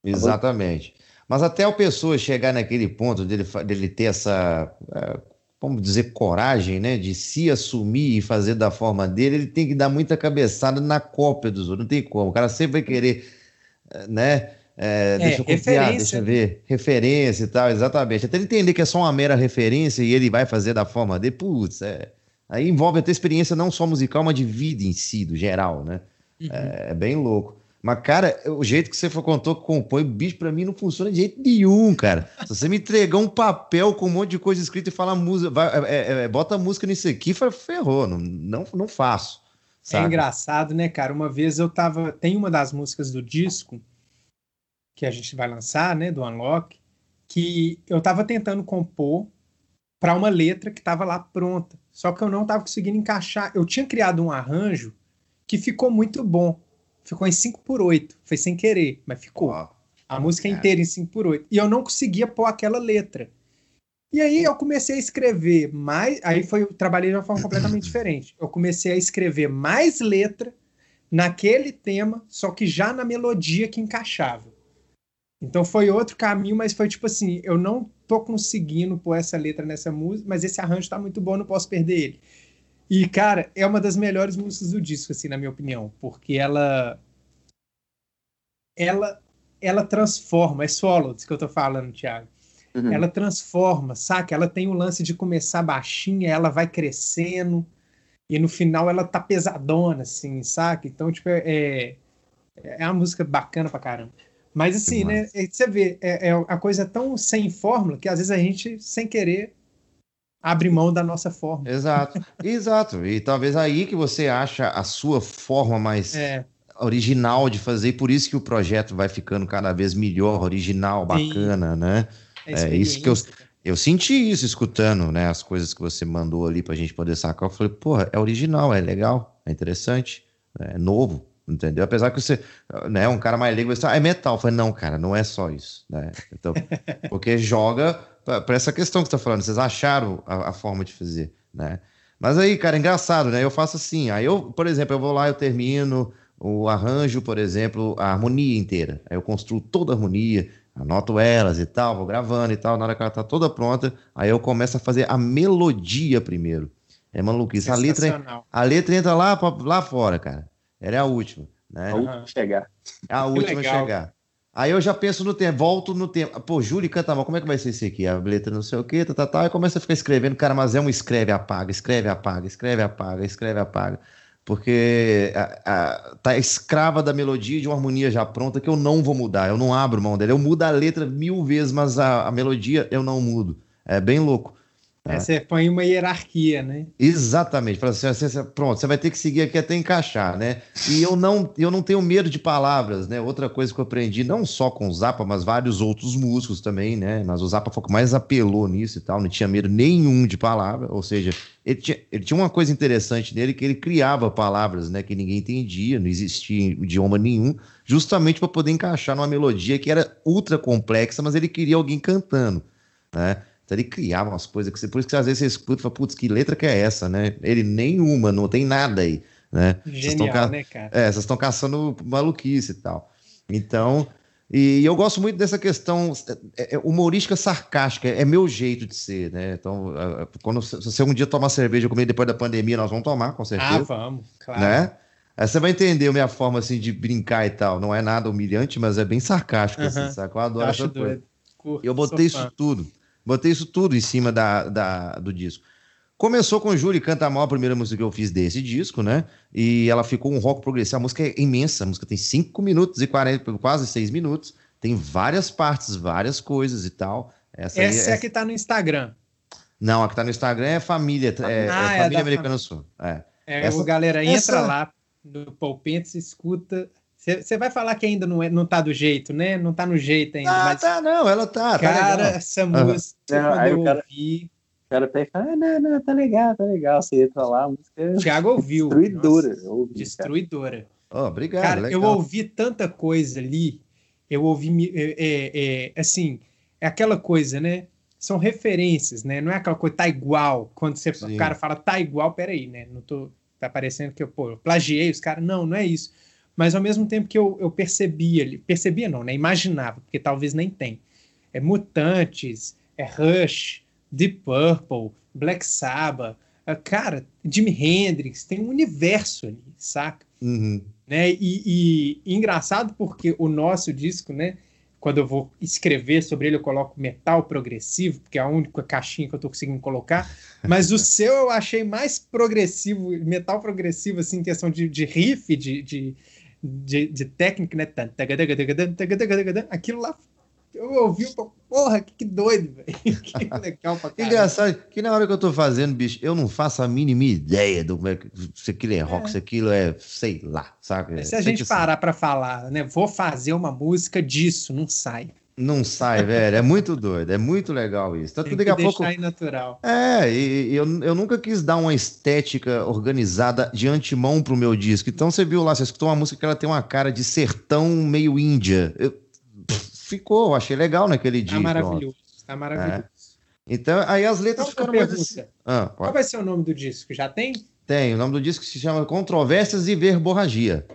Exatamente. Mas até o pessoa chegar naquele ponto dele, dele ter essa, é, vamos dizer, coragem, né, de se assumir e fazer da forma dele, ele tem que dar muita cabeçada na cópia dos outros. Não tem como. O cara sempre vai querer, né? É, é, deixa eu copiar, deixa eu ver. Referência e tal, exatamente. Até ele entender que é só uma mera referência e ele vai fazer da forma dele, putz, é, aí envolve até experiência não só musical, mas de vida em si, do geral, né? Uhum. É, é, bem louco. Mas, cara, o jeito que você contou que compõe, bicho, pra mim não funciona de jeito nenhum, cara. Se você me entregar um papel com um monte de coisa escrita e falar música, vai, é, é, é bota música nisso aqui, ferrou, não, não, não faço. É sabe? É engraçado, né, cara? Uma vez eu tava. Tem uma das músicas do disco que a gente vai lançar, né, do Unlock, que eu estava tentando compor para uma letra que estava lá pronta, só que eu não estava conseguindo encaixar. Eu tinha criado um arranjo que ficou muito bom. Ficou em 5 por 8, foi sem querer, mas ficou. Oh, a música é. inteira em 5 por 8. E eu não conseguia pôr aquela letra. E aí eu comecei a escrever mais, aí foi, eu trabalhei de uma forma completamente diferente. Eu comecei a escrever mais letra naquele tema, só que já na melodia que encaixava. Então foi outro caminho, mas foi tipo assim, eu não tô conseguindo pôr essa letra nessa música, mas esse arranjo tá muito bom, não posso perder ele. E cara, é uma das melhores músicas do disco assim, na minha opinião, porque ela ela ela transforma, é disso que eu tô falando, Thiago. Uhum. Ela transforma, saca? Ela tem o lance de começar baixinha, ela vai crescendo e no final ela tá pesadona assim, saca? Então, tipo, é é uma música bacana pra caramba. Mas assim, né? Você vê, é, é a coisa tão sem fórmula que às vezes a gente, sem querer, abre mão da nossa forma. Exato, exato. E talvez aí que você acha a sua forma mais é. original de fazer, e por isso que o projeto vai ficando cada vez melhor, original, bacana, Sim. né? É, é isso que eu, eu senti isso escutando, né? As coisas que você mandou ali pra gente poder sacar. Eu falei, porra, é original, é legal, é interessante, é novo. Entendeu? Apesar que você, né, um cara mais leigo, você ah, é metal. Eu falei, não, cara, não é só isso, né? Então, porque joga para essa questão que você tá falando, vocês acharam a, a, forma de fazer, né? Mas aí, cara, engraçado, né? Eu faço assim, aí eu, por exemplo, eu vou lá, eu termino o arranjo, por exemplo, a harmonia inteira. Aí eu construo toda a harmonia, anoto elas e tal, vou gravando e tal, na hora que ela tá toda pronta, aí eu começo a fazer a melodia primeiro. É maluquice. A letra, a letra entra lá, lá fora, cara. Ela é a última. Né? A última a chegar. É a última a chegar. Aí eu já penso no tempo, volto no tempo. Pô, Júlio canta mal, como é que vai ser isso aqui? A letra não sei o quê, tá, tá, tá. Aí começa a ficar escrevendo, cara, mas é um escreve, apaga, escreve, apaga, escreve, apaga, escreve, apaga. Porque a, a, tá escrava da melodia de uma harmonia já pronta que eu não vou mudar, eu não abro mão dela. Eu mudo a letra mil vezes, mas a, a melodia eu não mudo. É bem louco. É, você põe uma hierarquia, né? Exatamente. Assim, você, pronto, você vai ter que seguir aqui até encaixar, né? E eu não, eu não tenho medo de palavras, né? Outra coisa que eu aprendi, não só com o Zappa, mas vários outros músicos também, né? Mas o Zappa foi o que mais apelou nisso e tal, não tinha medo nenhum de palavra, ou seja, ele tinha, ele tinha uma coisa interessante nele que ele criava palavras, né? Que ninguém entendia, não existia idioma nenhum, justamente para poder encaixar numa melodia que era ultra complexa, mas ele queria alguém cantando, né? Ele criava umas coisas que você, por isso que às vezes você escuta e fala, putz, que letra que é essa, né? Ele nenhuma, não tem nada aí, né? Genial, ca... né, cara? É, vocês estão caçando maluquice e tal. Então, e eu gosto muito dessa questão é, é, humorística sarcástica, é meu jeito de ser, né? Então, quando se você um dia tomar cerveja comigo depois da pandemia, nós vamos tomar, com certeza. Ah, vamos, claro. Né? Aí você vai entender a minha forma assim de brincar e tal. Não é nada humilhante, mas é bem sarcástico, uh -huh. assim, sabe? Eu adoro essa coisa. Curto, eu botei isso tudo. Botei isso tudo em cima da, da, do disco. Começou com Júlia Canta Mal, a primeira música que eu fiz desse disco, né? E ela ficou um rock progressivo. A música é imensa, a música tem 5 minutos e 40, quase 6 minutos. Tem várias partes, várias coisas e tal. Essa, Essa é, é a que tá no Instagram. Não, a que tá no Instagram é Família, é, ah, é, é Família Americana Sul. É. é Essa... galera, entra Essa... lá no Palpentes, escuta você vai falar que ainda não, é, não tá do jeito, né? Não tá no jeito ainda. Ah, mas... tá, não, ela tá. tá cara, tá essa música, uhum. quando eu cara, ouvi. O cara pega e fala: ah, não, não, tá legal, tá legal. Você entra lá, a música. É Thiago ouviu. Destruidora. ouvi, destruidora. Oh, obrigado. Cara, legal. eu ouvi tanta coisa ali. Eu ouvi. É, é, é, assim, é aquela coisa, né? São referências, né? Não é aquela coisa, tá igual. Quando você, o cara fala, tá igual, peraí, né? Não tô. Tá parecendo que eu, pô, eu plagiei os caras. Não, não é isso mas ao mesmo tempo que eu, eu percebia, percebia não, né? Imaginava, porque talvez nem tem. É Mutantes, é Rush, Deep Purple, Black Sabbath, uh, cara, Jimi Hendrix, tem um universo ali, saca? Uhum. Né? E, e, e, engraçado porque o nosso disco, né? Quando eu vou escrever sobre ele, eu coloco metal progressivo, porque é a única caixinha que eu tô conseguindo colocar. Mas o seu eu achei mais progressivo, metal progressivo, assim, em questão de, de riff, de, de, de, de técnica, né? Aquilo lá eu ouvi, porra, que, que doido, velho. Que legal pra caramba. Engraçado, que na hora que eu tô fazendo, bicho, eu não faço a mínima ideia do é se aquilo é rock, é. se aquilo é, sei lá, sabe? Se a gente parar pra falar, né, vou fazer uma música disso, não sai. Não sai, velho. É muito doido. É muito legal isso. Tanto Tem que daqui a pouco. natural. É, e, eu, eu nunca quis dar uma estética organizada de antemão pro meu disco. Então você viu lá, você escutou uma música que ela tem uma cara de sertão meio índia. Eu, ficou, eu achei legal naquele tá disco. Tá maravilhoso. Tá maravilhoso. É. Então, aí as letras Qual ficaram mais assim. Ah, Qual vai ser o nome do disco? Já tem? Tem. O nome do disco se chama Controvérsias e Verborragia.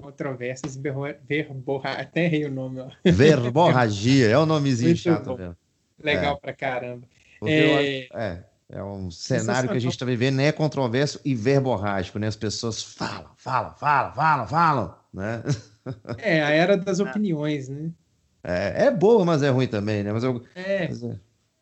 Controvérsias, verborragia. Até errei o nome. Ó. Verborragia, é o nomezinho Muito chato bom. mesmo. Legal é. pra caramba. É... é... é, um cenário que a gente está vivendo, é controverso e verborrágico, né? As pessoas falam, falam, falam, falam, falam, né? É, a era das opiniões, né? É, é boa, mas é ruim também, né? Mas eu, é, mas é,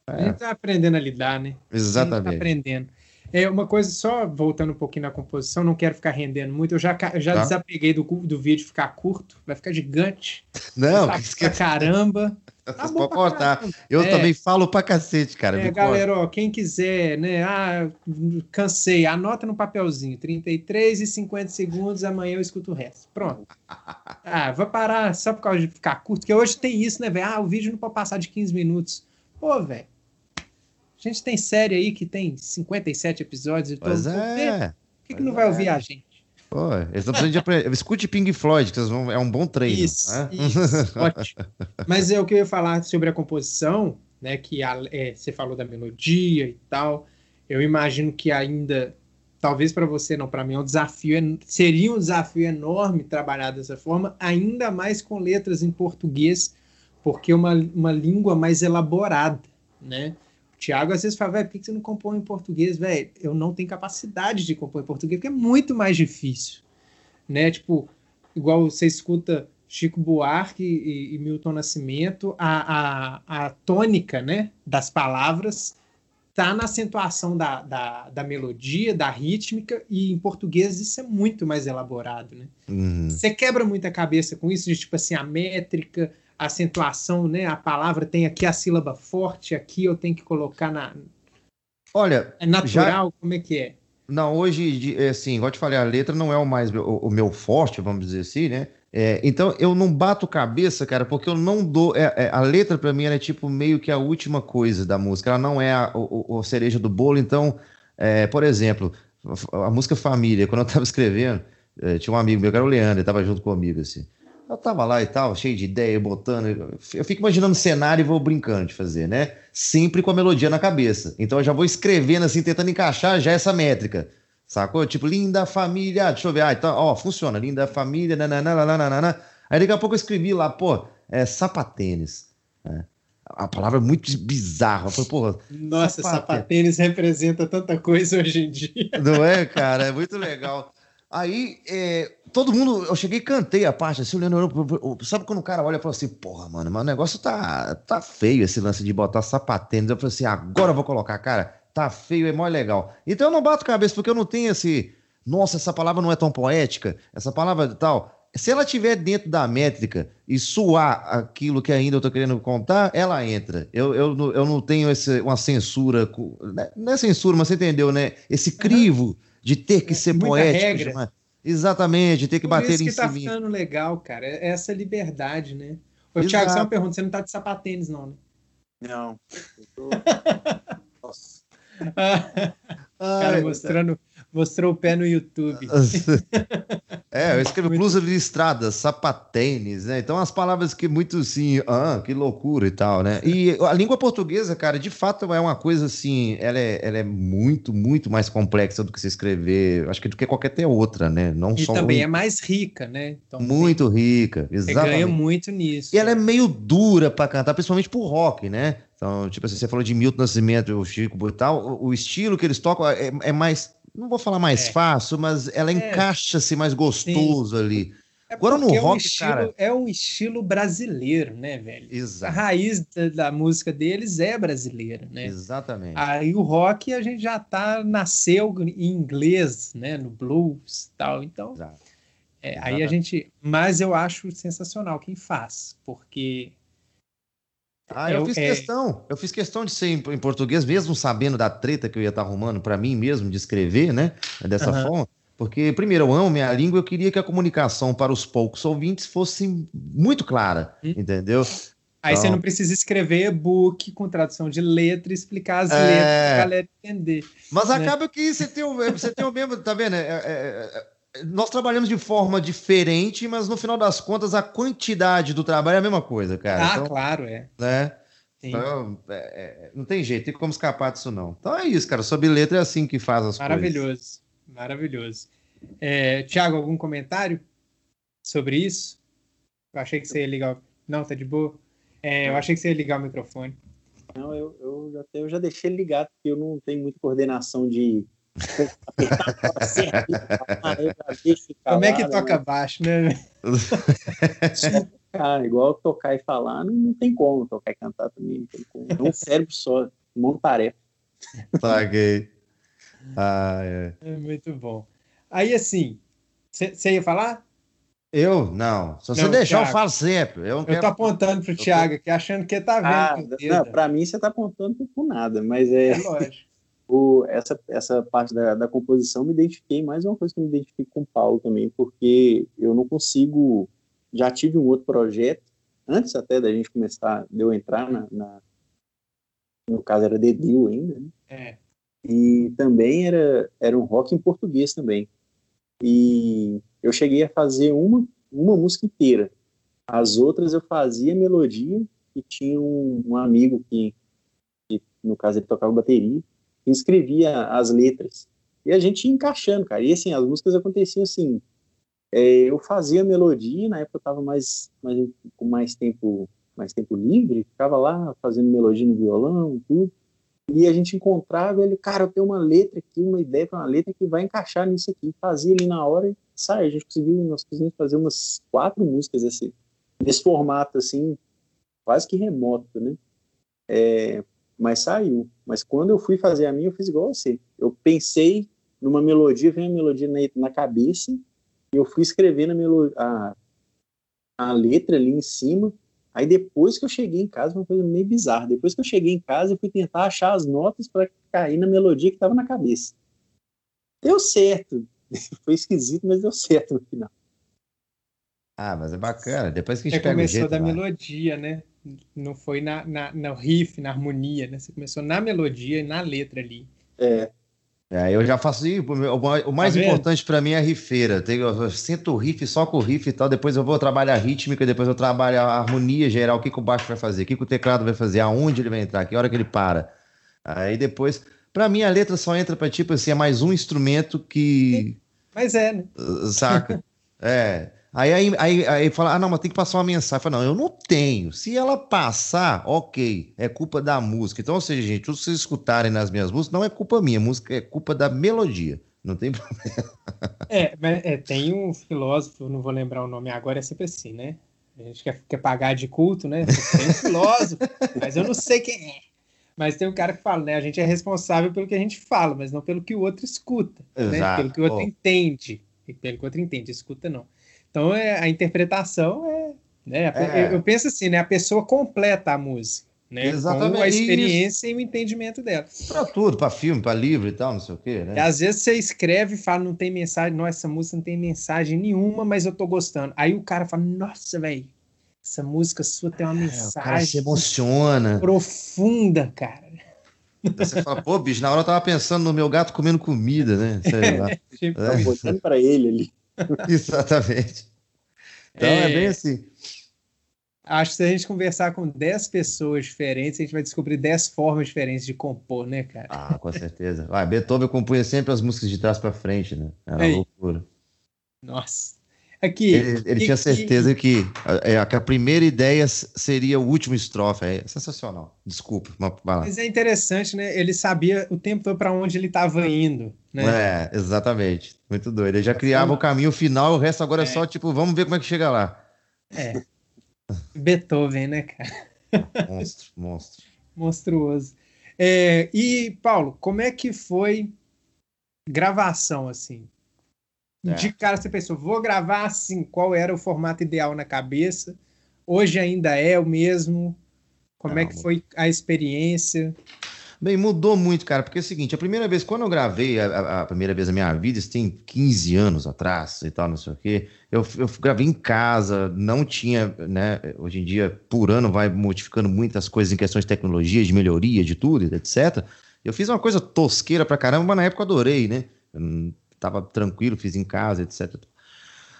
a gente tá aprendendo a lidar, né? Exatamente. A gente tá aprendendo. É uma coisa, só voltando um pouquinho na composição, não quero ficar rendendo muito. Eu já, eu já tá. desapeguei do, do vídeo ficar curto, vai ficar gigante. Não, tá pra caramba. Tá pode cortar. Eu é, também falo pra cacete, cara. É, galera, ó, quem quiser, né? Ah, cansei, anota no papelzinho: 33 e 50 segundos, amanhã eu escuto o resto. Pronto. ah, vou parar só por causa de ficar curto, porque hoje tem isso, né, velho? Ah, o vídeo não pode passar de 15 minutos. Pô, velho a gente tem série aí que tem 57 episódios e pois todo. É. Por que, que não vai ouvir a gente? Pô, eles estão precisando de aprender. Escute Pink Floyd, que vão... é um bom treino. Isso, né? isso ótimo. Mas é o que eu ia falar sobre a composição, né? Que a, é, você falou da melodia e tal. Eu imagino que ainda, talvez para você não, para mim é um desafio, seria um desafio enorme trabalhar dessa forma, ainda mais com letras em português, porque é uma, uma língua mais elaborada, né? Tiago às vezes fala, velho, por que você não compõe em português? Velho, eu não tenho capacidade de compor em português, porque é muito mais difícil. Né? Tipo, igual você escuta Chico Buarque e, e Milton Nascimento, a, a, a tônica né, das palavras tá na acentuação da, da, da, melodia, da rítmica, e em português isso é muito mais elaborado, né? Uhum. Você quebra muita cabeça com isso, de tipo assim, a métrica, acentuação, né? A palavra tem aqui a sílaba forte, aqui eu tenho que colocar na, Olha. É natural? Já... Como é que é? Não, hoje, assim, igual eu te falei, a letra não é o mais o, o meu forte, vamos dizer assim, né? É, então eu não bato cabeça, cara, porque eu não dou. É, é, a letra para mim é tipo meio que a última coisa da música. Ela não é a, o, a cereja do bolo. Então, é, por exemplo, a, a, música Família, quando eu tava escrevendo, é, tinha um amigo meu, que era o Leandro, ele tava junto comigo, assim. Eu tava lá e tal, cheio de ideia, botando. Eu fico imaginando cenário e vou brincando de fazer, né? Sempre com a melodia na cabeça. Então eu já vou escrevendo assim, tentando encaixar já essa métrica. Sacou? Tipo, linda família. Deixa eu ver. Ah, então, ó, funciona. Linda família. Nananana, Aí daqui a pouco eu escrevi lá, pô, é sapatênis. Né? A palavra é muito bizarra. Falei, porra, Nossa, sapatênis. sapatênis representa tanta coisa hoje em dia. Não é, cara? É muito legal. Aí, é, todo mundo, eu cheguei e cantei a parte assim, olhando, sabe quando o cara olha e fala assim, porra, mano, mas o negócio tá, tá feio esse lance de botar sapatênis. Eu falei assim, agora eu vou colocar, cara, tá feio, é mó legal. Então eu não bato cabeça, porque eu não tenho esse, nossa, essa palavra não é tão poética, essa palavra tal. Se ela tiver dentro da métrica e suar aquilo que ainda eu tô querendo contar, ela entra. Eu, eu, eu não tenho esse, uma censura, né, não é censura, mas você entendeu, né? Esse crivo. De ter que é, ser poético. Regra. Exatamente, ter que Por bater isso que em tá cima. ficando legal, cara. É essa liberdade, né? Ô, Exato. Thiago, só uma pergunta: você não tá de sapatênis, não, né? Não. Tô... Nossa. cara mostrando Mostrou o pé no YouTube. é, eu escrevo blusa listrada, sapatênis, né? Então, as palavras que muito assim, ah, que loucura e tal, né? E a língua portuguesa, cara, de fato é uma coisa assim, ela é, ela é muito, muito mais complexa do que se escrever, acho que do que qualquer outra, né? Não e só também um... é mais rica, né? Então, muito tem... rica, exatamente. Você ganha muito nisso. E ela é meio dura para cantar, principalmente pro rock, né? Então, tipo assim, você falou de Milton Nascimento, o Chico e tal, o, o estilo que eles tocam é, é mais não vou falar mais é. fácil, mas ela é. encaixa-se mais gostoso Sim. ali. É Agora no rock, é um estilo, cara... é um estilo brasileiro, né, velho? Exato. A raiz da, da, música deles é brasileira, né? Exatamente. Aí o rock a gente já tá nasceu em inglês, né, no blues, tal. Então, é, aí a gente, mas eu acho sensacional quem faz, porque ah, eu, eu fiz é... questão. Eu fiz questão de ser em, em, português, mesmo sabendo da treta que eu ia estar arrumando para mim mesmo, de escrever, né? Dessa uhum. forma. Porque, primeiro, eu amo minha língua, eu queria que a comunicação para os poucos ouvintes fosse muito clara, entendeu? Aí então... você não precisa escrever e-book com tradução de letra e explicar as é... letras para a galera entender. Mas né? acaba que você tem, o, você tem o mesmo, tá vendo? É, é, é nós trabalhamos de forma diferente, mas no final das contas a quantidade do trabalho é a mesma coisa, cara. Ah, então, claro, é. Né? Então, é, é, não tem jeito, tem como escapar disso, não. Então é isso, cara. Sob letra é assim que faz as maravilhoso, coisas. Maravilhoso, maravilhoso. É, Tiago, algum comentário sobre isso? Eu achei que você ia ligar. Não, tá de boa? É, eu achei que você ia ligar o microfone. Não, eu, eu, já, eu já deixei ligado, porque eu não tenho muita coordenação de Como é que toca baixo, né? Cara, igual tocar e falar, não, não, tem como tocar e cantar também. Não tem como. É um cérebro só, uma tarefa. Paguei. Ah, é. é. Muito bom. Aí, assim, você ia falar? Eu? Não. Se você não, deixar, Thiago. eu falo sempre. Eu, eu quero... tô apontando pro Thiago aqui, achando que ele tá vendo. Ah, não, pra mim, você tá apontando por nada, mas é. É lógico o, essa, essa parte da, da composição me identifiquei, mais uma coisa que me identifico com o Paulo também, porque eu não consigo. Já tive um outro projeto, antes até da gente começar, de eu entrar na. na no caso era Dedil ainda, né? É. E também era, era um rock em português também. E eu cheguei a fazer uma, uma música inteira. As outras eu fazia melodia e tinha um, um amigo que, que, no caso, ele tocava bateria escrevia as letras. E a gente ia encaixando, cara. E assim, as músicas aconteciam assim. É, eu fazia melodia, na época eu tava mais, mais, com mais tempo, mais tempo livre, ficava lá fazendo melodia no violão, tudo. E a gente encontrava ele, cara, eu tenho uma letra aqui, uma ideia para uma letra que vai encaixar nisso aqui. Fazia ali na hora e sai. A gente conseguiu, nós conseguimos fazer umas quatro músicas assim, nesse formato assim, quase que remoto, né? É, mas saiu. Mas quando eu fui fazer a minha, eu fiz igual você. Eu pensei numa melodia, veio a melodia na, na cabeça, e eu fui escrevendo a, a, a letra ali em cima. Aí depois que eu cheguei em casa, foi uma coisa meio bizarra. Depois que eu cheguei em casa, eu fui tentar achar as notas para cair na melodia que estava na cabeça. Deu certo. Foi esquisito, mas deu certo no final. Ah, mas é bacana. Depois que a Você gente pega o começou jeito, da vai. melodia, né? Não foi na, na, no riff, na harmonia, né? Você começou na melodia e na letra ali. É, É, eu já faço isso. O mais Tá importante pra mim é a rifeira. Eu, eu sinto o riff só com o riff e tal. Depois eu vou trabalhar a rítmica, depois eu trabalho a harmonia geral, o que, que o baixo vai fazer, o que, que o teclado vai fazer, aonde ele vai entrar, que hora que ele para. Aí depois, pra mim a letra só entra pra tipo assim, é mais um instrumento que Mas é, né? Saca? é. Aí, aí, aí, aí fala, ah, não, mas tem que passar uma mensagem. Fala, não, eu não tenho. Se ela passar, ok, é culpa da música. Então, ou seja, gente, que vocês escutarem nas minhas músicas não é culpa minha, música é culpa da melodia. Não tem problema. É, mas é, tem um filósofo, não vou lembrar o nome agora, é sempre assim, né? A gente quer, quer pagar de culto, né? Tem um filósofo, mas eu não sei quem é. Mas tem um cara que fala, né? A gente é responsável pelo que a gente fala, mas não pelo que o outro escuta. Né? Exato. Pelo que o outro Ó. entende. E pelo que o outro entende, escuta não. Então é, a interpretação é. Né? É. Eu, eu penso assim, né? A pessoa completa a música. Né? Exatamente, Com a experiência e o entendimento dela. Pra tudo, pra filme, pra livro e tal, não sei o quê, E né? às vezes você escreve e fala, não tem mensagem, nossa, essa música não tem mensagem nenhuma, mas eu tô gostando. Aí o cara fala, nossa, velho, essa música sua tem uma É, o cara se mensagem emociona. profunda, cara. Aí você fala, pô, bicho, na hora eu tava pensando no meu gato comendo comida, né? Sei lá. Tipo, É. tá botando pra ele ali. Exatamente. Então é, É. bem assim. Acho que se a gente conversar com 10 pessoas diferentes, a gente vai descobrir 10 formas diferentes de compor, né, cara? Ah, com certeza. Vai, Beethoven compunha sempre as músicas de trás pra frente, né? Era uma loucura. Nossa. Aqui. Ele, ele e- tinha e- certeza que, a, que a primeira ideia seria o último estrofe. É sensacional. Desculpa, mas. Mas é interessante, né? Ele sabia o tempo todo para onde ele estava indo, né? É, exatamente. Muito doido. Ele já criava o caminho final, o resto agora é, É. só, tipo, vamos ver como é que chega lá. É. Beethoven, né, cara? Monstro, monstro. Monstruoso. É, e, Paulo, como é que foi gravação, assim? É. De cara você pensou, vou gravar assim, qual era o formato ideal na cabeça? Hoje ainda é o mesmo? Como é que foi a experiência? Bem, mudou muito, cara, porque é o seguinte, a primeira vez, quando eu gravei a, a- primeira vez na minha vida, isso tem 15 anos atrás e tal, não sei o quê, eu, eu gravei em casa, não tinha, né, hoje em dia, por ano vai modificando muitas coisas em questões de tecnologia, de melhoria, de tudo, etc. Eu fiz uma coisa tosqueira pra caramba, mas na época eu adorei, né, eu tava tranquilo, fiz em casa, etc.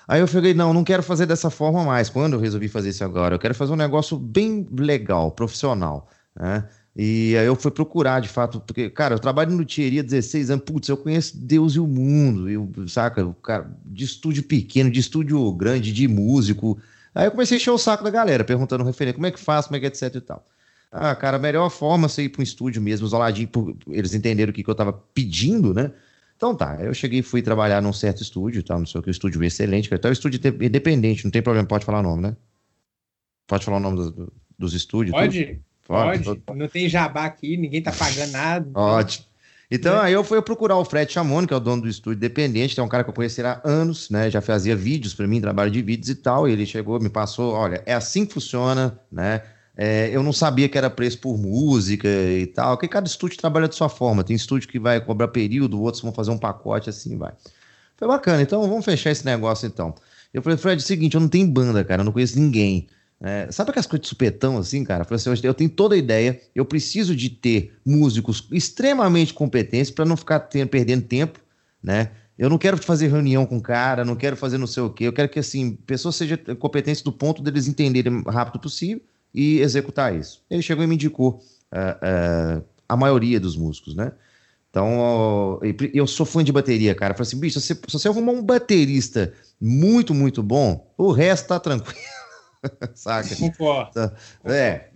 Aí eu falei, não, não quero fazer dessa forma mais. Quando eu resolvi fazer isso agora, eu quero fazer um negócio bem legal, profissional, né? E aí eu fui procurar, de fato, porque, cara, eu trabalho no Thierry há 16 anos, putz, eu conheço Deus e o mundo, eu, saca, cara, de estúdio pequeno, de estúdio grande, de músico. Aí eu comecei a encher o saco da galera, perguntando referente, como é que faz, como é que é, etc e tal. Ah, cara, a melhor forma é você ir para um estúdio mesmo, isoladinho, eles entenderam o que, que eu tava pedindo, né? Então tá, eu cheguei e fui trabalhar num certo estúdio, tal, não sei o que, um estúdio excelente, que até o estúdio é independente, não tem problema, pode falar o nome, né? Pode falar o nome dos, dos estúdios? tudo? Pode? Pode. Não tem jabá aqui, ninguém tá pagando nada. Ótimo. Então, Né? aí eu fui procurar o Fred Chamoni, que é o dono do estúdio independente, que é um cara que eu conheci há anos, né? Já fazia vídeos para mim, trabalho de vídeos e tal. E ele chegou, me passou, olha, é assim que funciona, né? É, eu não sabia que era preço por música e tal, porque cada estúdio trabalha de sua forma. Tem estúdio que vai cobrar período, outros vão fazer um pacote, assim vai. Foi bacana, então vamos fechar esse negócio então. Eu falei, Fred, é o seguinte, eu não tenho banda, cara, eu não conheço ninguém. É, sabe aquelas coisas de supetão assim, cara? Eu falei assim, eu tenho toda a ideia, eu preciso de ter músicos extremamente competentes para não ficar perdendo tempo, né? Eu não quero fazer reunião com o cara, não quero fazer não sei o quê, eu quero que assim, pessoas sejam competentes do ponto deles entenderem rápido possível e executar isso. Ele chegou e me indicou ah, ah, a maioria dos músicos, né? Então, eu sou fã de bateria, cara. Eu falei assim, bicho, se, se você arrumar um baterista muito, muito bom, o resto tá tranquilo. Saca? Concordo. É,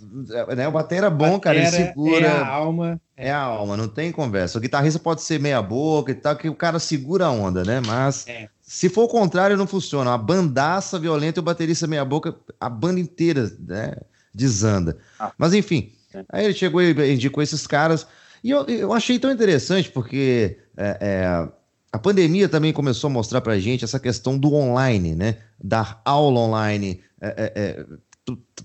né? O batera bom, cara, ele Batera segura. É a alma. É a alma, não tem conversa. O guitarrista pode ser meia boca e tal, que o cara segura a onda, né? Mas É. se for o contrário, não funciona. A bandaça violenta e o baterista meia boca, a banda inteira, né? Desanda. Ah. Mas enfim, É. aí ele chegou e indicou esses caras. E eu, eu achei tão interessante, porque é, é, a pandemia também começou a mostrar pra gente essa questão do online, né? Dar aula online. É, é, é,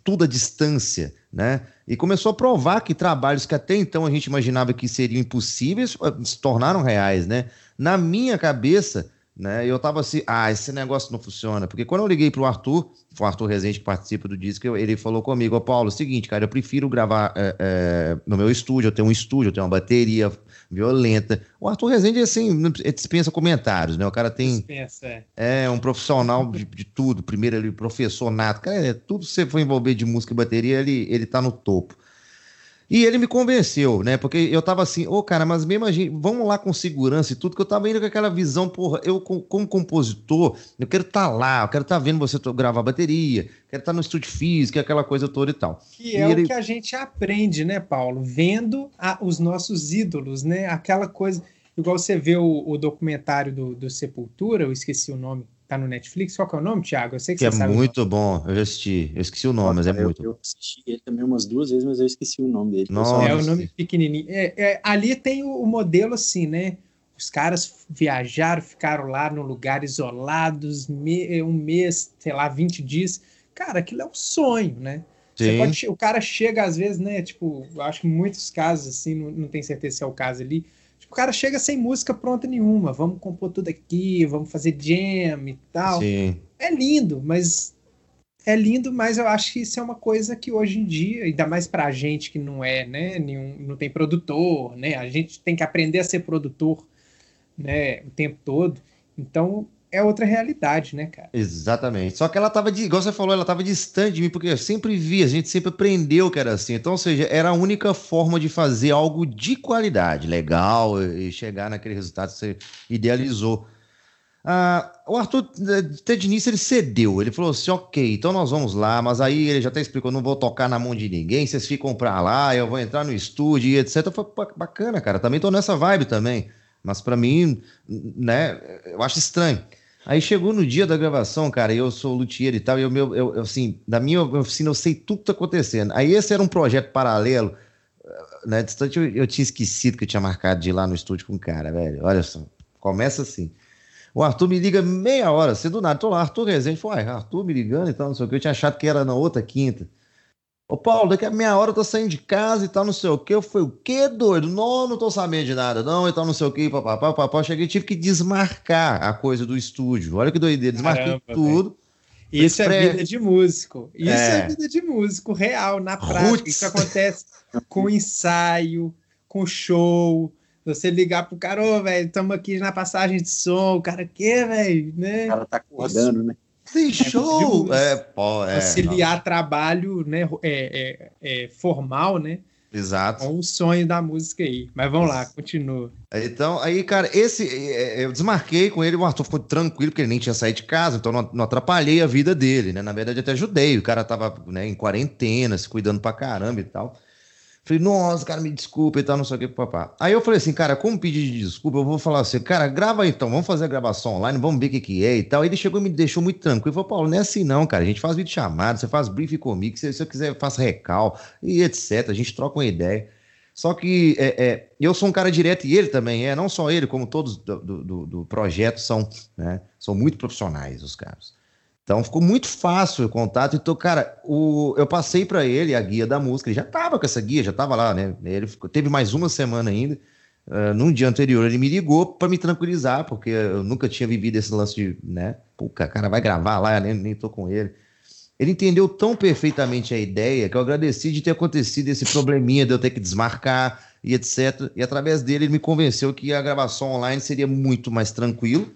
tudo à distância, né? E começou a provar que trabalhos que até então a gente imaginava que seriam impossíveis se tornaram reais, né? Na minha cabeça, né? Eu tava assim, ah, esse negócio não funciona. Porque quando eu liguei pro Arthur, foi o Arthur Rezende que participa do disco, ele falou comigo, ô Paulo, é o seguinte, cara, eu prefiro gravar é, é, no meu estúdio, eu tenho um estúdio, eu tenho uma bateria violenta. O Arthur Rezende, assim, dispensa comentários, né? O cara tem. Dispensa, é. é um profissional de, de, tudo. Primeiro, ele professor nato. Cara, é, tudo que você for envolver de música e bateria, ele, ele tá no topo. E ele me convenceu, né? Porque eu tava assim, ô oh, cara, mas mesmo a gente, vamos lá com segurança e tudo, que eu tava indo com aquela visão, porra, eu como compositor, eu quero estar tá lá, eu quero estar tá vendo você gravar bateria, quero estar tá no estúdio físico, aquela coisa toda e tal. Que e é ele... o que a gente aprende, né, Paulo? Vendo a, os nossos ídolos, né? Aquela coisa, igual você vê o, o documentário do, do Sepultura, eu esqueci o nome, Tá no Netflix. Qual que é o nome, Thiago? Eu sei que, que você é muito bom. Eu já assisti. Eu esqueci o nome, Nossa, mas é eu, muito. Eu assisti ele também umas duas vezes, mas eu esqueci o nome dele. Nossa. É o nome pequenininho. É, é, ali tem o, o, modelo assim, né? Os caras viajaram, ficaram lá num lugar isolados, me, um mês, sei lá, 20 dias. Cara, aquilo é um sonho, né? Pode, o cara chega às vezes, né? Tipo, eu acho que em muitos casos, assim, não, não tenho certeza se é o caso ali o cara chega sem música pronta nenhuma. Vamos compor tudo aqui, vamos fazer jam e tal. Sim. É lindo, mas é lindo, mas eu acho que isso é uma coisa que hoje em dia, ainda mais pra gente que não é, né, nenhum, não tem produtor, né? A gente tem que aprender a ser produtor, né, o tempo todo. Então, é outra realidade, né, cara? Exatamente. Só que ela tava, de, igual você falou, ela tava distante de mim, porque eu sempre vi, a gente sempre aprendeu que era assim. Então, ou seja, era a única forma de fazer algo de qualidade, legal, e chegar naquele resultado que você idealizou. Ah, o Arthur, até de início, ele cedeu. Ele falou assim: ok, então nós vamos lá, mas aí ele já até explicou: não vou tocar na mão de ninguém, vocês ficam pra lá, eu vou entrar no estúdio e etc. Foi bacana, cara. Também tô nessa vibe também. Mas para mim, né, eu acho estranho. Aí chegou no dia da gravação, cara, eu sou luthier e tal, e eu, meu, eu, assim, da minha oficina eu sei tudo que tá acontecendo. Aí esse era um projeto paralelo, né? Distante eu, eu tinha esquecido que eu tinha marcado de ir lá no estúdio com o cara, velho. Olha só, começa assim. O Arthur me liga meia hora, você do nada, tô lá, Arthur Rezende, foi, Arthur me ligando e tal, não sei o que, eu tinha achado que era na outra quinta. Ô, Paulo, daqui a meia hora eu tô saindo de casa e tal, não sei o que. Eu fui, o quê, doido? Não, não tô sabendo de nada, não, e tal, não sei o que, papapá, papapá. Cheguei tive que desmarcar a coisa do estúdio. Olha que doideira, desmarquei Caramba, tudo. Véio. Isso é vida de músico. Isso é. é. vida de músico, real, na prática. Roots. Isso acontece com ensaio, com show. Você ligar pro cara, ô, oh, velho, estamos aqui na passagem de som, o cara, que, velho, né? O cara tá acordando, né? Deixou é, pô, é, auxiliar não. trabalho né, é, é, é, formal, né? Exato. É um sonho da música aí. Mas vamos lá, continua. Então, aí, cara, esse. Eu desmarquei com ele, o Arthur ficou tranquilo, porque ele nem tinha saído de casa, então não, não atrapalhei a vida dele, né? Na verdade, até ajudei. O cara tava né, em quarentena, se cuidando pra caramba e tal. Falei, nossa, cara, me desculpa e tal, não sei o que, papá. Aí eu falei assim, cara, como pedir de desculpa? Eu vou falar assim, cara, grava então, vamos fazer a gravação online, vamos ver o que, que é e tal. Aí ele chegou e me deixou muito tranquilo. Falou, Paulo, não é assim não, cara. A gente faz vídeo chamado, você faz briefing comigo, se você quiser, faz recal e etc. A gente troca uma ideia. Só que é, é, eu sou um cara direto e ele também é, não só ele, como todos do, do, do projeto são, né? São muito profissionais os caras. Então ficou muito fácil o contato. Então, cara, o, eu passei para ele a guia da música. Ele já tava com essa guia, já tava lá, né? Ele ficou, teve mais uma semana ainda. Uh, num dia anterior, ele me ligou para me tranquilizar, porque eu nunca tinha vivido esse lance de, né? Pô, cara vai gravar lá, nem, nem tô com ele. Ele entendeu tão perfeitamente a ideia que eu agradeci de ter acontecido esse probleminha de eu ter que desmarcar e etc. E através dele, ele me convenceu que a gravação online seria muito mais tranquilo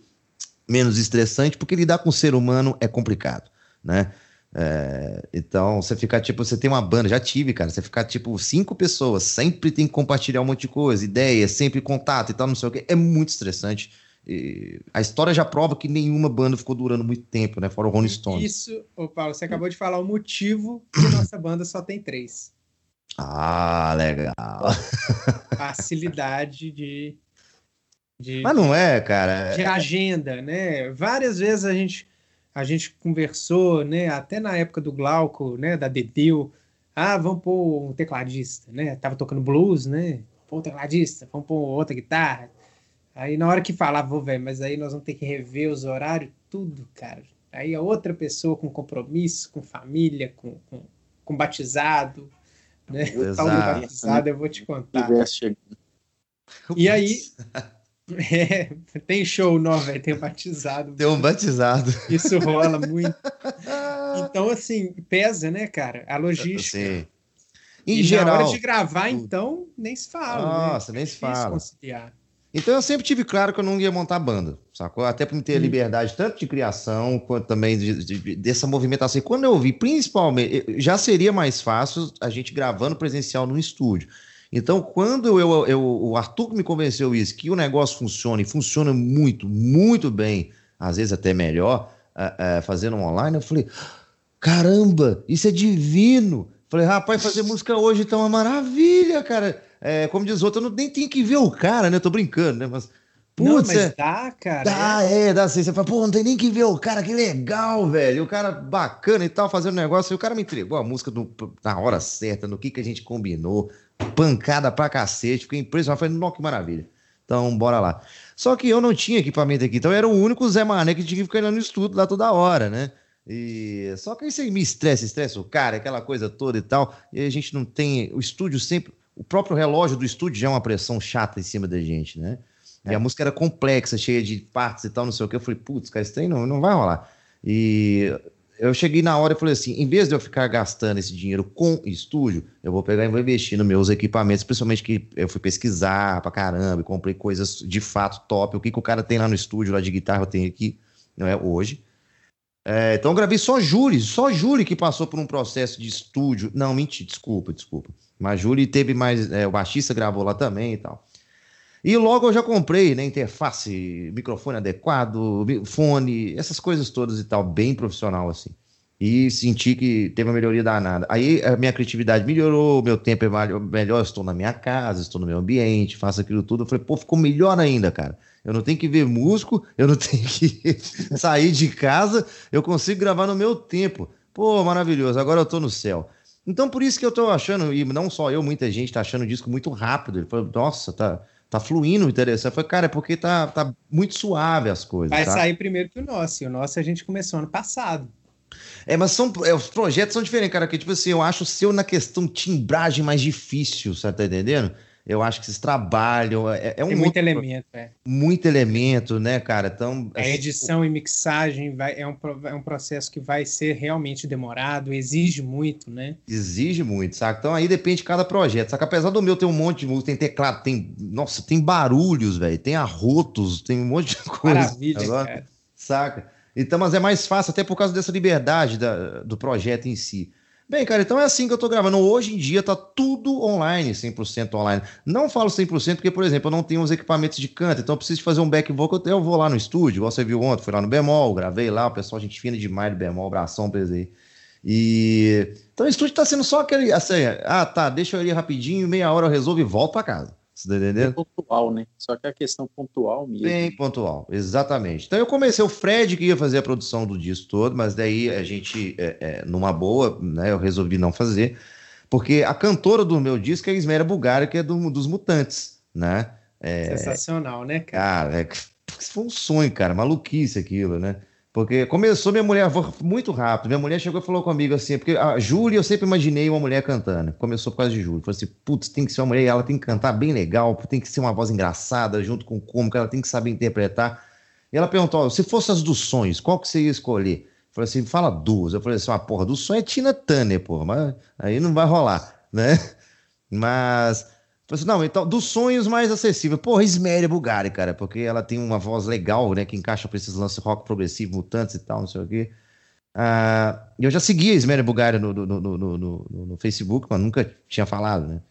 menos estressante, porque lidar com o ser humano é complicado, né? É, então, você ficar tipo, você tem uma banda, já tive, cara, você ficar tipo cinco pessoas, sempre tem que compartilhar um monte de coisa, ideias, sempre contato e tal, não sei o que, é muito estressante. E a história já prova que nenhuma banda ficou durando muito tempo, né? Fora o Rolling Stones. Isso, ô Paulo, você acabou de falar o motivo que nossa banda só tem três. Ah, legal. Facilidade de de, Mas não é, cara. De agenda, né? Várias vezes a gente, a gente conversou, né? Até na época do Glauco, né? Da Dedeu. Ah, vamos pôr um tecladista, né? Tava tocando blues, né? Pôr um tecladista, vamos pôr outra guitarra. Aí na hora que falava, velho, mas aí nós vamos ter que rever os horários, tudo, cara. Aí é outra pessoa com compromisso, com família, com, com, com batizado, né? O tal do batizado, eu vou te contar. E aí, é, tem show não, velho, tem um batizado. Tem um batizado. Isso rola muito. Então, assim, pesa, né, cara? A logística. Sim. Em e geral. Na hora de gravar, então, nem se fala. Né? Nossa, né? nem se fala. Conciliar. Então eu sempre tive claro que eu não ia montar banda, sacou? Até para me ter hum. liberdade tanto de criação quanto também de, de, dessa movimentação. E quando eu vi, principalmente, já seria mais fácil a gente gravando presencial no estúdio. Então, quando eu, eu, o Arthur me convenceu isso, que o negócio funciona e funciona muito, muito bem, às vezes até melhor, uh, uh, fazendo online, eu falei: caramba, isso é divino. Falei, rapaz, fazer música hoje tá uma maravilha, cara. É, como diz outro, eu não, nem tenho que ver o cara, né? Tô brincando, né? Mas. Putz, não, mas é, dá, cara. Dá, é, dá assim. Você fala, pô, não tem nem que ver o cara, que legal, velho. O cara bacana e tal, fazendo negócio. E o cara me entregou a música no, na hora certa, no que, que a gente combinou. Pancada pra cacete. Fiquei impressionado. Falei, nossa, que maravilha. Então, bora lá. Só que eu não tinha equipamento aqui, então eu era o único Zé Mané que tinha que ficar no estúdio lá toda hora, né? E só que isso aí me estressa, estressa o cara, aquela coisa toda e tal. E a gente não tem. O estúdio sempre. O próprio relógio do estúdio já é uma pressão chata em cima da gente, né? É. E a música era complexa, cheia de partes e tal, não sei o que. Eu falei, putz, cara, isso aí não, não vai rolar. E eu cheguei na hora e falei assim: em vez de eu ficar gastando esse dinheiro com estúdio, eu vou pegar e vou investir nos meus equipamentos, principalmente que eu fui pesquisar pra caramba, e comprei coisas de fato top. O que, que o cara tem lá no estúdio, lá de guitarra, eu tenho aqui, não é? Hoje. É, então eu gravei só Júri, só Júri que passou por um processo de estúdio. Não, mentira, desculpa, desculpa. Mas Júri teve mais. É, o baixista gravou lá também e tal. E logo eu já comprei, né? Interface, microfone adequado, fone, essas coisas todas e tal, bem profissional assim. E senti que teve uma melhoria danada. Aí a minha criatividade melhorou, meu tempo é melhor, estou na minha casa, estou no meu ambiente, faço aquilo tudo. Eu falei, pô, ficou melhor ainda, cara. Eu não tenho que ver músico, eu não tenho que sair de casa, eu consigo gravar no meu tempo. Pô, maravilhoso, agora eu tô no céu. Então, por isso que eu tô achando, e não só eu, muita gente tá achando o disco muito rápido. Ele falou, nossa, tá, tá fluindo interessante. Falei, cara, é porque tá, tá muito suave as coisas. Vai tá? sair primeiro que o nosso, e o nosso a gente começou ano passado. É, mas são, é, os projetos são diferentes, cara, que tipo assim, eu acho o seu na questão timbragem mais difícil, você tá entendendo? Eu acho que vocês trabalham. É, é um Tem muito outro, elemento, é. Muito elemento, né, cara? Então, a assim, edição e mixagem vai, é, um, é um processo que vai ser realmente demorado, exige muito, né? Exige muito, saca? Então aí depende de cada projeto. Saca? Apesar do meu ter um monte de música, tem teclado, tem. Nossa, tem barulhos, velho, tem arrotos, tem um monte de coisa. Maravilha, agora, cara. Saca? Então, mas é mais fácil, até por causa dessa liberdade da, do projeto em si. Bem, cara, então é assim que eu tô gravando. Hoje em dia tá tudo online, 100% online. Não falo 100% porque, por exemplo, eu não tenho os equipamentos de canto, então eu preciso fazer um back vocal, eu vou lá no estúdio, você viu ontem, fui lá no bemol, gravei lá, o pessoal, gente fina demais do bemol, bração, pesei. E então o estúdio tá sendo só aquele, assim, ah, tá, deixa eu ir rapidinho, meia hora eu resolvo e volto para casa. Você tá entendendo? É pontual, né? Só que é a questão pontual mesmo. Bem pontual, exatamente. Então eu comecei, o Fred que ia fazer a produção do disco todo, mas daí a gente, é, é, numa boa, né, eu resolvi não fazer, porque a cantora do meu disco é a Ismera Bulgária, que é do, dos Mutantes, né? É, Sensacional, né, cara? Cara, é, foi um sonho, cara, maluquice aquilo, né? Porque começou minha mulher muito rápido. Minha mulher chegou e falou comigo assim, porque a Júlia eu sempre imaginei uma mulher cantando. Começou por causa de Júlia. Falou assim, putz, tem que ser uma mulher, ela tem que cantar bem legal, tem que ser uma voz engraçada, junto com o cômico, ela tem que saber interpretar. E ela perguntou, se fosse as dos sonhos, qual que você ia escolher? Falei assim, fala duas. Eu falei assim, uma porra, do sonho é Tina Turner, porra, mas aí não vai rolar, né? Mas Falei assim, não, então, dos sonhos mais acessível. Porra, Isméria Bulgari, cara, porque ela tem uma voz legal, né, que encaixa pra esses lances rock progressivo, mutantes e tal, não sei o quê. Uh, eu já seguia a Isméria Bulgari no, no, no, no, no, Facebook, mas nunca tinha falado, né?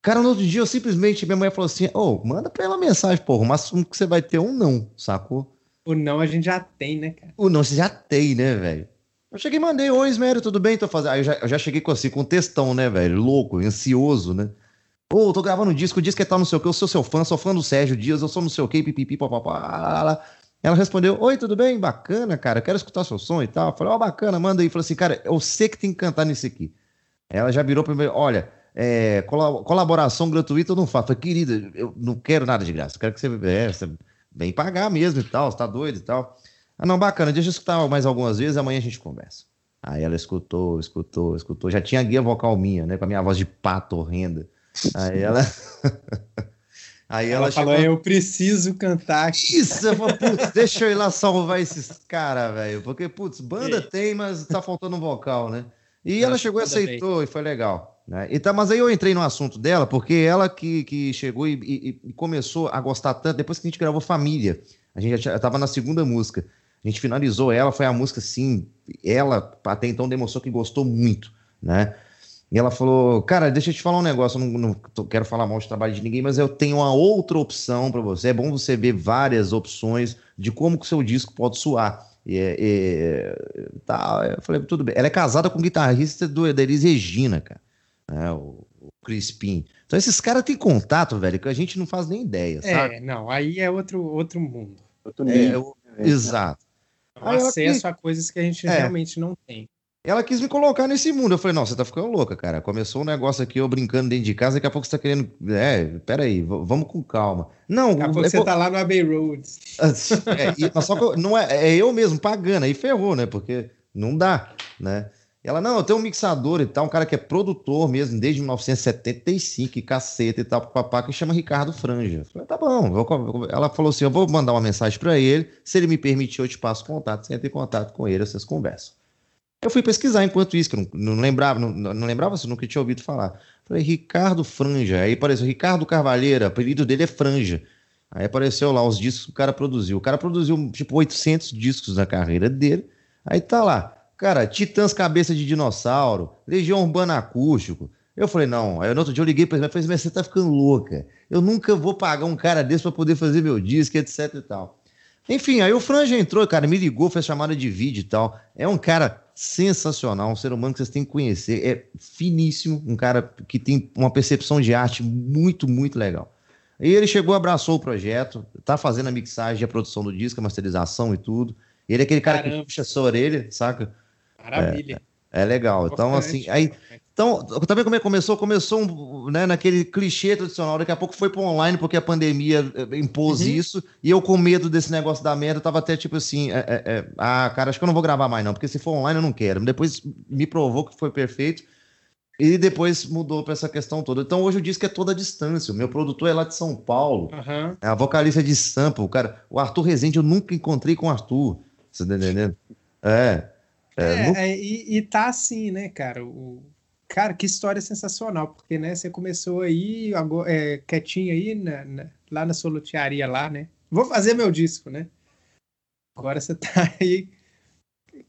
Cara, no outro dia eu simplesmente, minha mãe falou assim, ô, oh, manda pra ela mensagem, porra, o máximo que você vai ter um não, sacou? O não a gente já tem, né, cara? O não você já tem, né, velho? Eu cheguei e mandei, oi, Isméria, tudo bem? Tô fazendo... Aí eu já, eu já cheguei com assim, com um textão, né, velho? Louco, ansioso, né? Pô, tô gravando um disco, o disco é tal, não sei o que, eu sou seu fã, sou fã do Sérgio Dias, eu sou não sei o que, pipipi, papapá. Ela respondeu, oi, tudo bem? Bacana, cara, quero escutar seu som e tal. Eu falei, ó, oh, bacana, manda aí. Falei assim, cara, eu sei que tem que cantar nesse aqui. Ela já virou pra mim, olha, é, colaboração gratuita eu não faço. Falei, querida, eu não quero nada de graça, quero que você, é, você vem pagar mesmo e tal, você tá doido e tal. Ah, não, bacana, deixa eu escutar mais algumas vezes, amanhã a gente conversa. Aí ela escutou, escutou, escutou. Já tinha guia vocal minha, né? Com a minha voz de pato horrenda. Aí ela. Aí ela, ela falou: chegou... Eu preciso cantar. Isso, eu falei, putz, deixa eu ir lá salvar esses caras, velho. Porque, putz, banda tem, mas tá faltando um vocal, né? E ela chegou e aceitou e foi legal. Né? Então, mas aí eu entrei no assunto dela, porque ela que, que chegou e, e, e começou a gostar tanto, depois que a gente gravou Família. A gente já estava na segunda música. A gente finalizou ela, foi a música, assim, ela até então demonstrou que gostou muito, né? E ela falou, cara, deixa eu te falar um negócio, eu não, não quero falar mal de trabalho de ninguém, mas eu tenho uma outra opção para você. É bom você ver várias opções de como que o seu disco pode soar. E, e, tá, eu falei, tudo bem. Ela é casada com o guitarrista do Elis Regina, cara. Né, o, o Crispim. Então esses caras têm contato, velho, que a gente não faz nem ideia, é, sabe? É, não, aí é outro, outro mundo. Outro é, eu, exato. É um acesso a coisas que a gente é. realmente não tem. Ela quis me colocar nesse mundo. Eu falei, não, você tá ficando louca, cara. Começou um negócio aqui, eu brincando dentro de casa, daqui a pouco você tá querendo. É, peraí, vamos com calma. Não, daqui a pouco você tá lá no Abbey Road. É, só que não é, é eu mesmo pagando, aí ferrou, né? Porque não dá, né? Ela, não, eu tenho um mixador e tal, um cara que é produtor mesmo, desde 1975, e caceta e tal, papá, que chama Ricardo Franja. Eu falei, tá bom. Ela falou assim: eu vou mandar uma mensagem para ele, se ele me permitir, eu te passo contato, você entra em contato com ele, vocês conversam. Eu fui pesquisar enquanto isso, que eu não, não lembrava, não, não lembrava se nunca tinha ouvido falar. Falei, Ricardo Franja. Aí apareceu Ricardo Carvalheira, apelido dele é Franja. Aí apareceu lá os discos que o cara produziu. O cara produziu tipo 800 discos na carreira dele. Aí tá lá, cara, Titãs Cabeça de Dinossauro, Legião Urbana Acústico. Eu falei, não. Aí no outro dia eu liguei pra ele e falei, mas você tá ficando louca. Eu nunca vou pagar um cara desse pra poder fazer meu disco, etc e tal. Enfim, aí o Franja entrou, cara, me ligou, fez chamada de vídeo e tal. É um cara sensacional, um ser humano que vocês têm que conhecer. É finíssimo, um cara que tem uma percepção de arte muito, muito legal. E ele chegou, abraçou o projeto, tá fazendo a mixagem, a produção do disco, a masterização e tudo. Ele é aquele cara Caramba. que puxa a sua orelha, saca? Maravilha. É, legal. Então, assim, aí então, também como é que começou? Começou né, naquele clichê tradicional, daqui a pouco foi para online porque a pandemia eh, impôs uhum. isso, e eu com medo desse negócio da merda, tava até tipo assim, é, é, é, ah, cara, acho que eu não vou gravar mais não, porque se for online eu não quero. Depois me provou que foi perfeito, e depois mudou para essa questão toda. Então hoje o disco é toda a distância, o meu produtor é lá de São Paulo, uhum. é a vocalista de Sampa, o cara, o Arthur Rezende eu nunca encontrei com o Arthur, você tá entendendo? É... É, é, e, e, tá assim, né, cara? O, Cara, que história sensacional, porque, né, você começou aí, agora, é, quietinho aí, na, na, lá na sua lotearia lá, né? Vou fazer meu disco, né? Agora você tá aí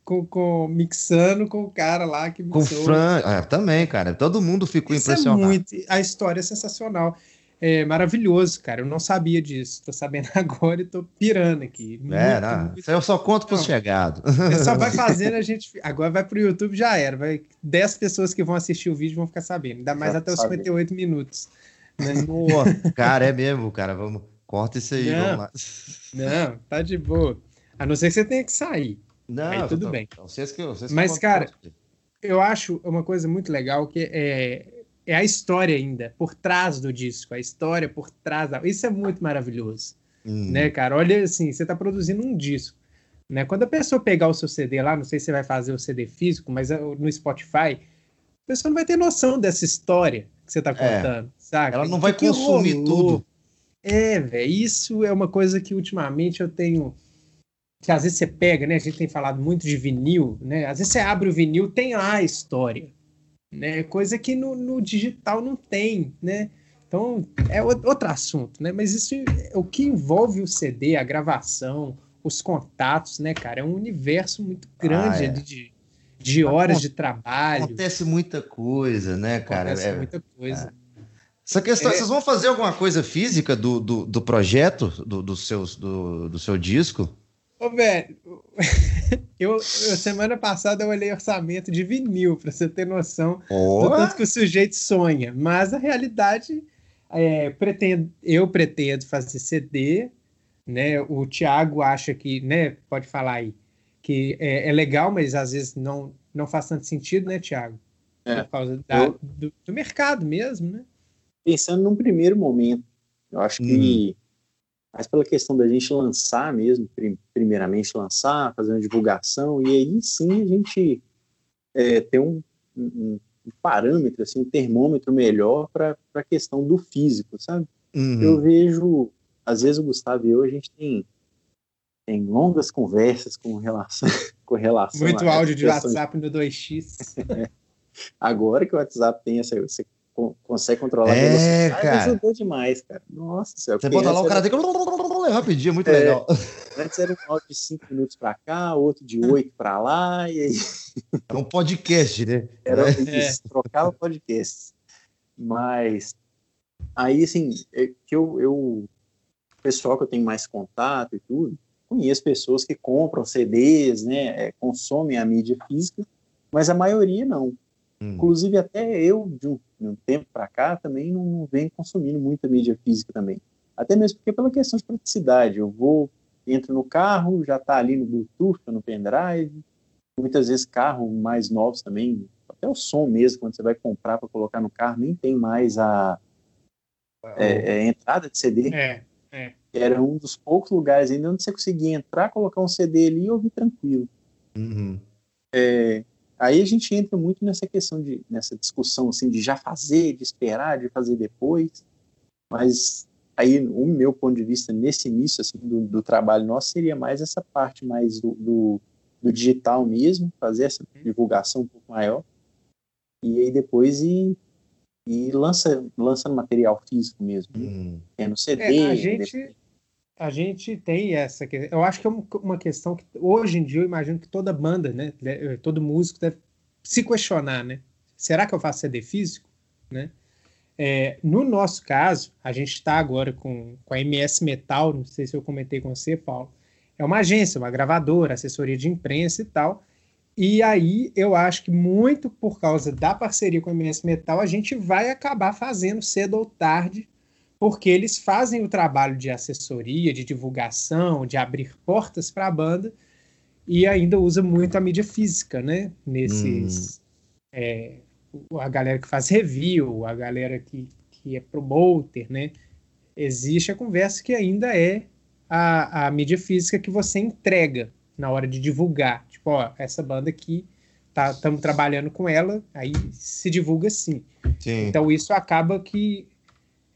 com, com, mixando com o cara lá que mixou. Com Fran, ah, também, cara. Todo mundo ficou Isso é impressionado. É muito, a história é sensacional é maravilhoso, cara. Eu não sabia disso. Tô sabendo agora e tô pirando aqui. Muito, é, não. Muito... Eu só conto pros chegados. Só vai fazendo a gente. Agora vai pro YouTube, já era. Vai 10 pessoas que vão assistir o vídeo vão ficar sabendo. Ainda mais já até os 58 minutos. Né? cara, é mesmo, cara. Vamos. Corta isso aí, não, vamos lá. Não, tá de boa. A não ser que você tenha que sair. Não, aí tudo tô, bem. Vocês que, vocês Mas, cara, eu acho uma coisa muito legal que é é a história ainda, por trás do disco, a história por trás da... Isso é muito maravilhoso, hum. né, cara? Olha, assim, você está produzindo um disco, né? Quando a pessoa pegar o seu CD lá, não sei se você vai fazer o CD físico, mas uh, no Spotify, a pessoa não vai ter noção dessa história que você está é. contando, é. sabe? Ela não vai que consumir que tudo. É, velho, isso é uma coisa que ultimamente eu tenho que às vezes você pega, né? A gente tem falado muito de vinil, né? Às vezes você abre o vinil, tem lá a história né? Coisa que no, no digital não tem, né? Então é outro assunto, né? Mas isso o que envolve o CD, a gravação, os contatos, né, cara? É um universo muito grande ah, é. de, de horas de trabalho. Acontece muita coisa, né, cara? Acontece é, muita coisa. É. Essa questão, é. vocês vão fazer alguma coisa física do, do, do projeto, do, do, seus, do, do seu disco? Ô, velho, eu, eu, semana passada eu olhei orçamento de vinil, para você ter noção oh. do tanto que o sujeito sonha. Mas a realidade é, pretendo, eu pretendo fazer CD, né? O Thiago acha que, né? Pode falar aí, que é, é legal, mas às vezes não, não faz tanto sentido, né, Thiago? É. Por causa da, eu... do, do, mercado mesmo, né? Pensando num primeiro momento, eu acho que hum mas pela questão da gente lançar mesmo, primeiramente lançar, fazer uma divulgação, e aí sim a gente é, ter um, um, um, parâmetro, assim, um termômetro melhor para a questão do físico, sabe? Uhum. Eu vejo, às vezes o Gustavo e eu, a gente tem, tem longas conversas com relação, com relação Muito áudio de WhatsApp no 2x. Agora que o WhatsApp tem essa, você consegue controlar é, a velocidade, cara. ajudou demais, cara. Nossa senhora. Você bota lá o cara tem que rapidinho, muito é, legal. Antes era um áudio de 5 minutos para cá, outro de 8 para lá, e aí... É um podcast, né? Era é. isso, trocava podcast. Mas aí, assim, é que eu, eu, o pessoal que eu tenho mais contato e tudo, conheço pessoas que compram CDs, né, é, consomem a mídia física, mas a maioria não. Hum. Inclusive, até eu, de um, de um tempo para cá, também não, não venho consumindo muita mídia física também. Até mesmo porque pela questão de praticidade. Eu vou, entro no carro, já está ali no Bluetooth, no pendrive. Muitas vezes carro mais novos também, até o som mesmo, quando você vai comprar para colocar no carro, nem tem mais a é, é, entrada de CD. É, é. Era um dos poucos lugares ainda onde você conseguia entrar, colocar um CD ali e ouvir tranquilo. Uhum. É, Aí a gente entra muito nessa questão de nessa discussão assim de já fazer, de esperar, de fazer depois. Mas aí o meu ponto de vista nesse início assim do, do trabalho nosso seria mais essa parte mais do, do, do, digital mesmo, fazer essa divulgação um pouco maior e aí depois ir, e lança lançando material físico mesmo, né? hum. tendo CD. É, a gente depois... a gente tem essa eu acho que é uma questão que hoje em dia eu imagino que toda banda, né, todo músico deve se questionar, né? Será que eu faço CD físico, né? É, no nosso caso, a gente está agora com, com a MS Metal, não sei se eu comentei com você, Paulo. É uma agência, uma gravadora, assessoria de imprensa e tal. E aí eu acho que muito por causa da parceria com a MS Metal, a gente vai acabar fazendo cedo ou tarde, porque eles fazem o trabalho de assessoria, de divulgação, de abrir portas para a banda e ainda usa muito a mídia física, né? Nesses. Hum. É, a galera que faz review, a galera que, que é promoter, né? Existe a conversa que ainda é a, a mídia física que você entrega na hora de divulgar. Tipo, ó, essa banda aqui, estamos tá, trabalhando com ela, aí se divulga sim. sim. Então isso acaba que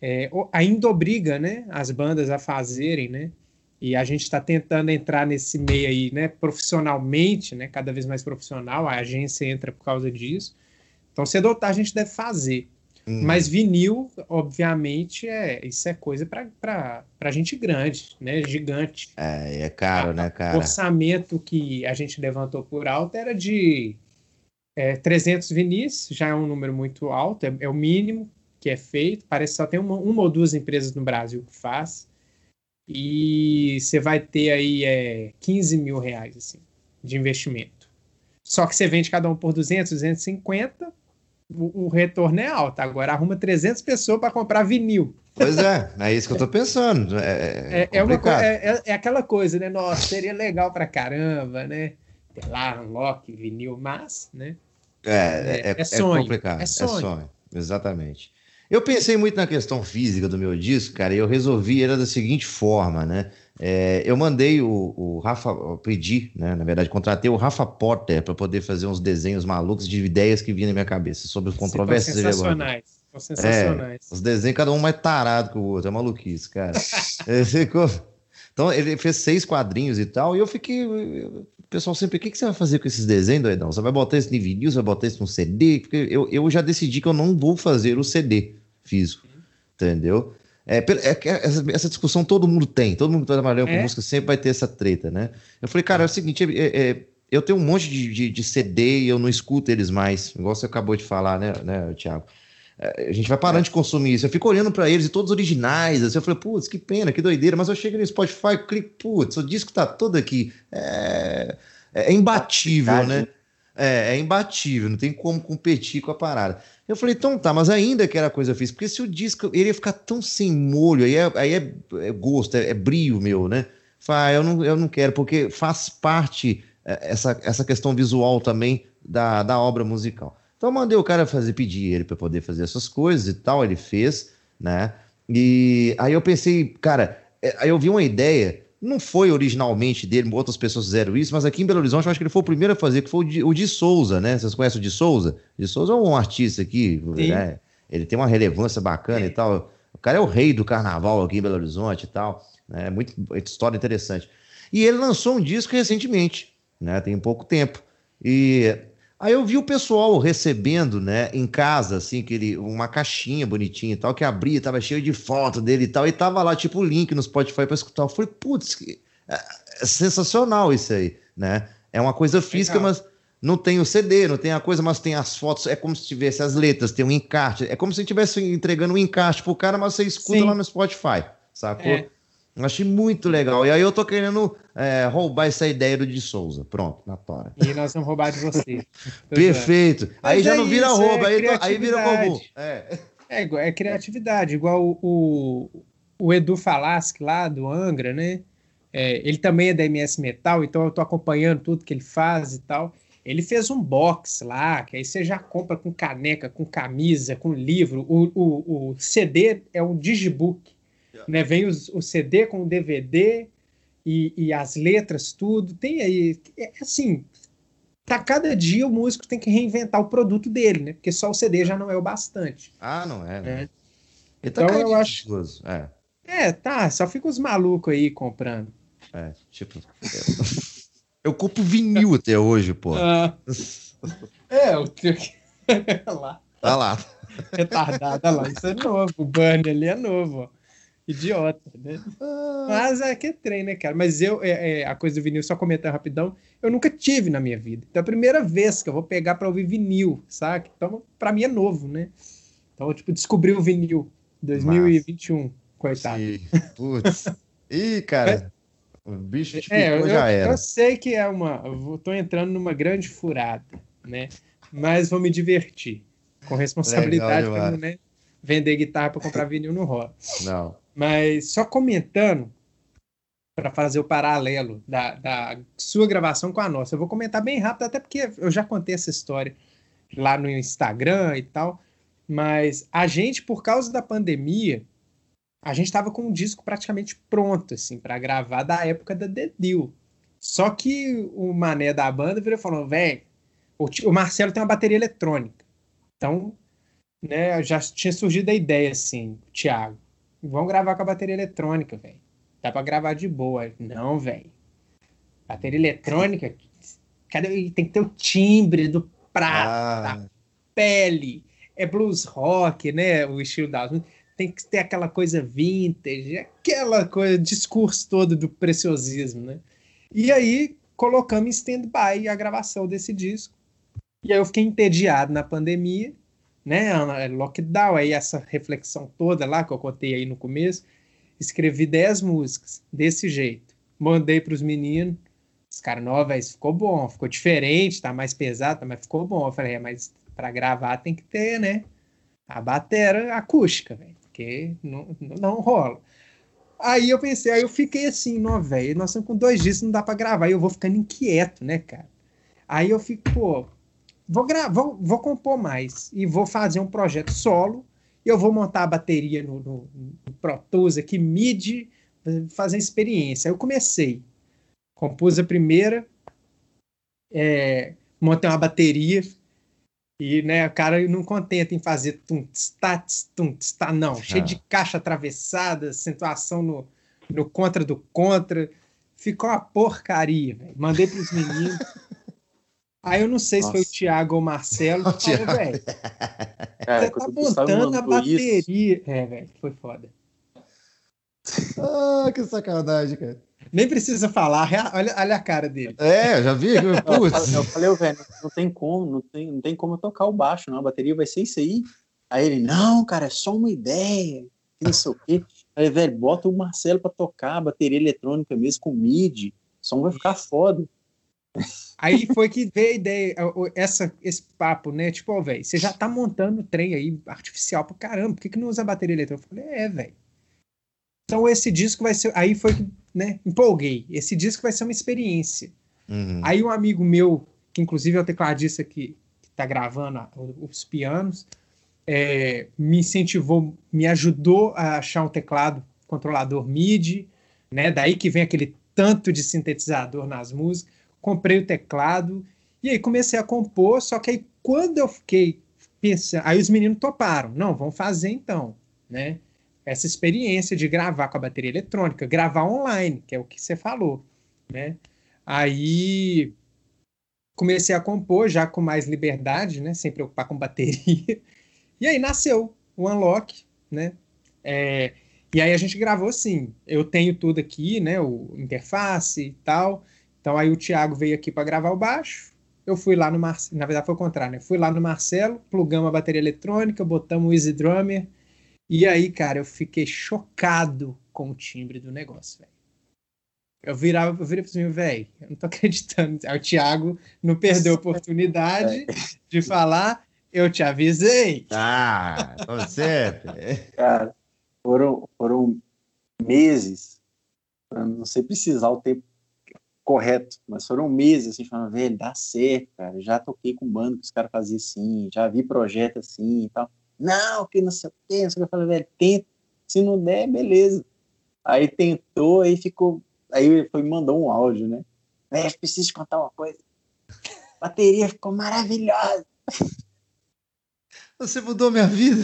é, ainda obriga né, as bandas a fazerem, né? E a gente está tentando entrar nesse meio aí, né, profissionalmente, né, cada vez mais profissional, a agência entra por causa disso. Então, cedo ou tarde a gente deve fazer. Uhum. Mas vinil, obviamente, é, isso é coisa para gente grande, né? Gigante. É, é caro, né, cara? O orçamento que a gente levantou por alto era de é, 300 vinis, já é um número muito alto, é, é o mínimo que é feito. Parece que só tem uma, uma ou duas empresas no Brasil que faz. E você vai ter aí é, 15 mil reais assim, de investimento. Só que você vende cada um por 200, 250, o, o retorno é alto. Agora arruma 300 pessoas para comprar vinil. Pois é, é isso que eu tô pensando. É, é, é, é uma, é, é, é, aquela coisa, né? Nossa, seria legal pra caramba, né? Ter lá, unlock, vinil, mas, né? É, é, é, sonho, é complicado. É sonho. é sonho. Exatamente. Eu pensei muito na questão física do meu disco, cara, e eu resolvi era da seguinte forma, né? É, eu mandei o, o Rafa, eu pedi, né? Na verdade, contratei o Rafa Potter para poder fazer uns desenhos malucos de ideias que vinham na minha cabeça sobre os controvérsias sensacionais. São sensacionais. É, os desenhos, cada um mais tarado que o outro, é maluquice, cara. ficou... Então, ele fez seis quadrinhos e tal, e eu fiquei. O pessoal sempre, o que, que você vai fazer com esses desenhos, doidão? Você vai botar isso em vinil, você vai botar isso no CD? Porque eu, eu já decidi que eu não vou fazer o CD físico, entendeu? É, é, essa, essa, discussão todo mundo tem, todo mundo que tá trabalhando é? com música sempre vai ter essa treta, né? Eu falei, cara, é o seguinte, é, é, eu tenho um monte de, de, de, CD e eu não escuto eles mais, igual você acabou de falar, né, né Thiago? É, a gente vai parando de consumir isso. Eu fico olhando para eles e todos originais. Assim, eu falei, putz, que pena, que doideira. Mas eu chego no Spotify, clico, putz, o disco tá todo aqui. É, é imbatível, né? É, é imbatível, não tem como competir com a parada. Eu falei, então tá, mas ainda que era coisa física, porque se o disco ele ia ficar tão sem molho, aí é, aí é, é gosto, é, é, brilho meu, né? Fala, ah, eu não, eu não quero, porque faz parte é, essa, essa questão visual também da, da obra musical. Então mandei o cara fazer, pedir ele para poder fazer essas coisas e tal, ele fez, né? E aí eu pensei, cara, é, aí eu vi uma ideia, não foi originalmente dele, outras pessoas fizeram isso, mas aqui em Belo Horizonte eu acho que ele foi o primeiro a fazer, que foi o de, o de Souza, né? Vocês conhecem o de Souza? De Souza é um artista aqui, né? Ele tem uma relevância bacana e tal. O cara é o rei do carnaval aqui em Belo Horizonte e tal. Né? Muito, muita história interessante. E ele lançou um disco recentemente, né? Tem pouco tempo. E Aí eu vi o pessoal recebendo, né, em casa, assim, aquele, uma caixinha bonitinha e tal, que abria, tava cheio de foto dele e tal, e tava lá, tipo, o link no Spotify para escutar. Eu falei, putz, é, é sensacional isso aí, né? É uma coisa física, Legal. mas não tem o CD, não tem a coisa, mas tem as fotos, é como se tivesse as letras, tem um encarte, é como se estivesse entregando um encarte pro cara, mas você escuta Sim. lá no Spotify, sacou? É. Achei muito legal. E aí eu tô querendo é, roubar essa ideia do de Souza. Pronto, na tora. E nós vamos roubar de você. Perfeito. Aí Mas já é não vira isso, roubo, é aí, aí vira robô. É. É, é criatividade, igual o, o, Edu Falaschi lá do Angra, né? É, ele também é da MS Metal, então eu tô acompanhando tudo que ele faz e tal. Ele fez um box lá, que aí você já compra com caneca, com camisa, com livro. O, o, o CD é um digibook né? Vem os, o CD com o DVD e, e, as letras, tudo. Tem aí. É assim. Tá cada dia o músico tem que reinventar o produto dele, né? Porque só o CD já não é o bastante. Ah, não é, né? É. Então tá eu acho. É. é, tá. Só fica os malucos aí comprando. É, tipo. Eu, compro vinil até hoje, pô. Ah. É, eu tenho que. lá. Tá lá. Retardada lá. Isso é novo. O Bunny ali é novo, ó. Idiota, né? Ah. Mas é que é trem, né, cara? Mas eu, é, é, a coisa do vinil, só comentar rapidão, eu nunca tive na minha vida. Então é a primeira vez que eu vou pegar pra ouvir vinil, saca? Então, pra mim é novo, né? Então, eu, tipo, descobri o vinil 2021, Massa. coitado. Sim. Putz. Ih, cara. O bicho te é, eu, já era. Eu sei que é uma. Eu tô entrando numa grande furada, né? Mas vou me divertir. Com responsabilidade Legal, pra né? vender guitarra para comprar vinil não rola. Não. Mas só comentando para fazer o paralelo da, da, sua gravação com a nossa. Eu vou comentar bem rápido, até porque eu já contei essa história lá no Instagram e tal. Mas a gente, por causa da pandemia, a gente estava com um disco praticamente pronto, assim, para gravar da época da The Deal. Só que o mané da banda virou e falou: velho, o, Marcelo tem uma bateria eletrônica. Então, né, já tinha surgido a ideia, assim, Thiago Vamos gravar com a bateria eletrônica, velho. Dá pra gravar de boa. Não, velho. Bateria eletrônica, cadê? tem que ter o timbre do prato, ah. pele. É blues rock, né? O estilo da tem que ter aquela coisa vintage, aquela coisa, discurso todo do preciosismo, né? E aí colocamos em stand-by a gravação desse disco. E aí eu fiquei entediado na pandemia né? Lockdown, aí essa reflexão toda lá que eu contei aí no começo. Escrevi 10 músicas desse jeito. Mandei para os meninos. Os caras, não, velho, ficou bom, ficou diferente, tá mais pesado, tá, mas ficou bom. Eu falei, é, mas para gravar tem que ter, né? A bateria acústica, velho, porque não, não rola. Aí eu pensei, aí eu fiquei assim, não, velho, nós estamos com dois dias, não dá para gravar, e eu vou ficando inquieto, né, cara? Aí eu fico, pô, vou, vou, vou compor mais e vou fazer um projeto solo. E eu vou montar a bateria no, no, no Pro Tools aqui, MIDI, fazer experiência. Aí eu comecei, compus a primeira, é, montei uma bateria e né, o cara não contenta em fazer tum, tá, tum, tá, não, cheio de caixa atravessada, situação no, no contra do contra. Ficou uma porcaria, velho. Mandei para os meninos. Aí eu não sei Nossa. se foi o Thiago ou o Marcelo que falou, velho. Você tá montando a bateria. Isso. É, velho, foi foda. Ah, que sacanagem, cara. Nem precisa falar, olha, olha a cara dele. É, já vi. Putz. Eu falei, velho, não tem como, não tem, não tem como eu tocar o baixo, não. A bateria vai ser isso aí. Aí ele, não, cara, é só uma ideia. Não sei o quê. Aí, velho, bota o Marcelo pra tocar a bateria eletrônica mesmo com MIDI. O som vai ficar foda. Aí foi que veio a ideia, essa, esse papo, né? Tipo, ó, oh, velho, você já tá montando o trem aí artificial pra caramba, por que, que não usa bateria eletrônica? Eu falei, é, velho. Então esse disco vai ser. Aí foi que, né? Empolguei. Esse disco vai ser uma experiência. Uhum. Aí um amigo meu, que inclusive é o tecladista que, que tá gravando os pianos, é, me incentivou, me ajudou a achar um teclado controlador MIDI né? Daí que vem aquele tanto de sintetizador nas músicas. Comprei o teclado e aí comecei a compor, só que aí quando eu fiquei pensando, aí os meninos toparam, não, vamos fazer então, né? Essa experiência de gravar com a bateria eletrônica, gravar online, que é o que você falou, né? Aí comecei a compor já com mais liberdade, né? Sem preocupar com bateria. E aí nasceu o Unlock, né? É, e aí a gente gravou assim. Eu tenho tudo aqui, né? O interface e tal. Então aí o Thiago veio aqui para gravar o baixo. Eu fui lá no Marcelo, na verdade foi o contrário, né? Fui lá no Marcelo, plugamos a bateria eletrônica, botamos o Easy Drummer. E aí, cara, eu fiquei chocado com o timbre do negócio, velho. Eu virava, eu virei assim, velho, eu não tô acreditando. Aí o Thiago não perdeu a oportunidade de falar, eu te avisei. Ah, você. Cara, foram, foram meses, para não sei precisar o tempo correto, mas foram meses assim, falando, velho, dá certo, cara. Já toquei com banda que os caras faziam assim, já vi projeto assim e tal. Não, que não sei o que, não sei o que. Eu falei, velho, tenta. Se não der, beleza. Aí tentou, aí ficou Aí foi mandou um áudio, né? É, preciso te contar uma coisa. A bateria ficou maravilhosa. Você mudou minha vida.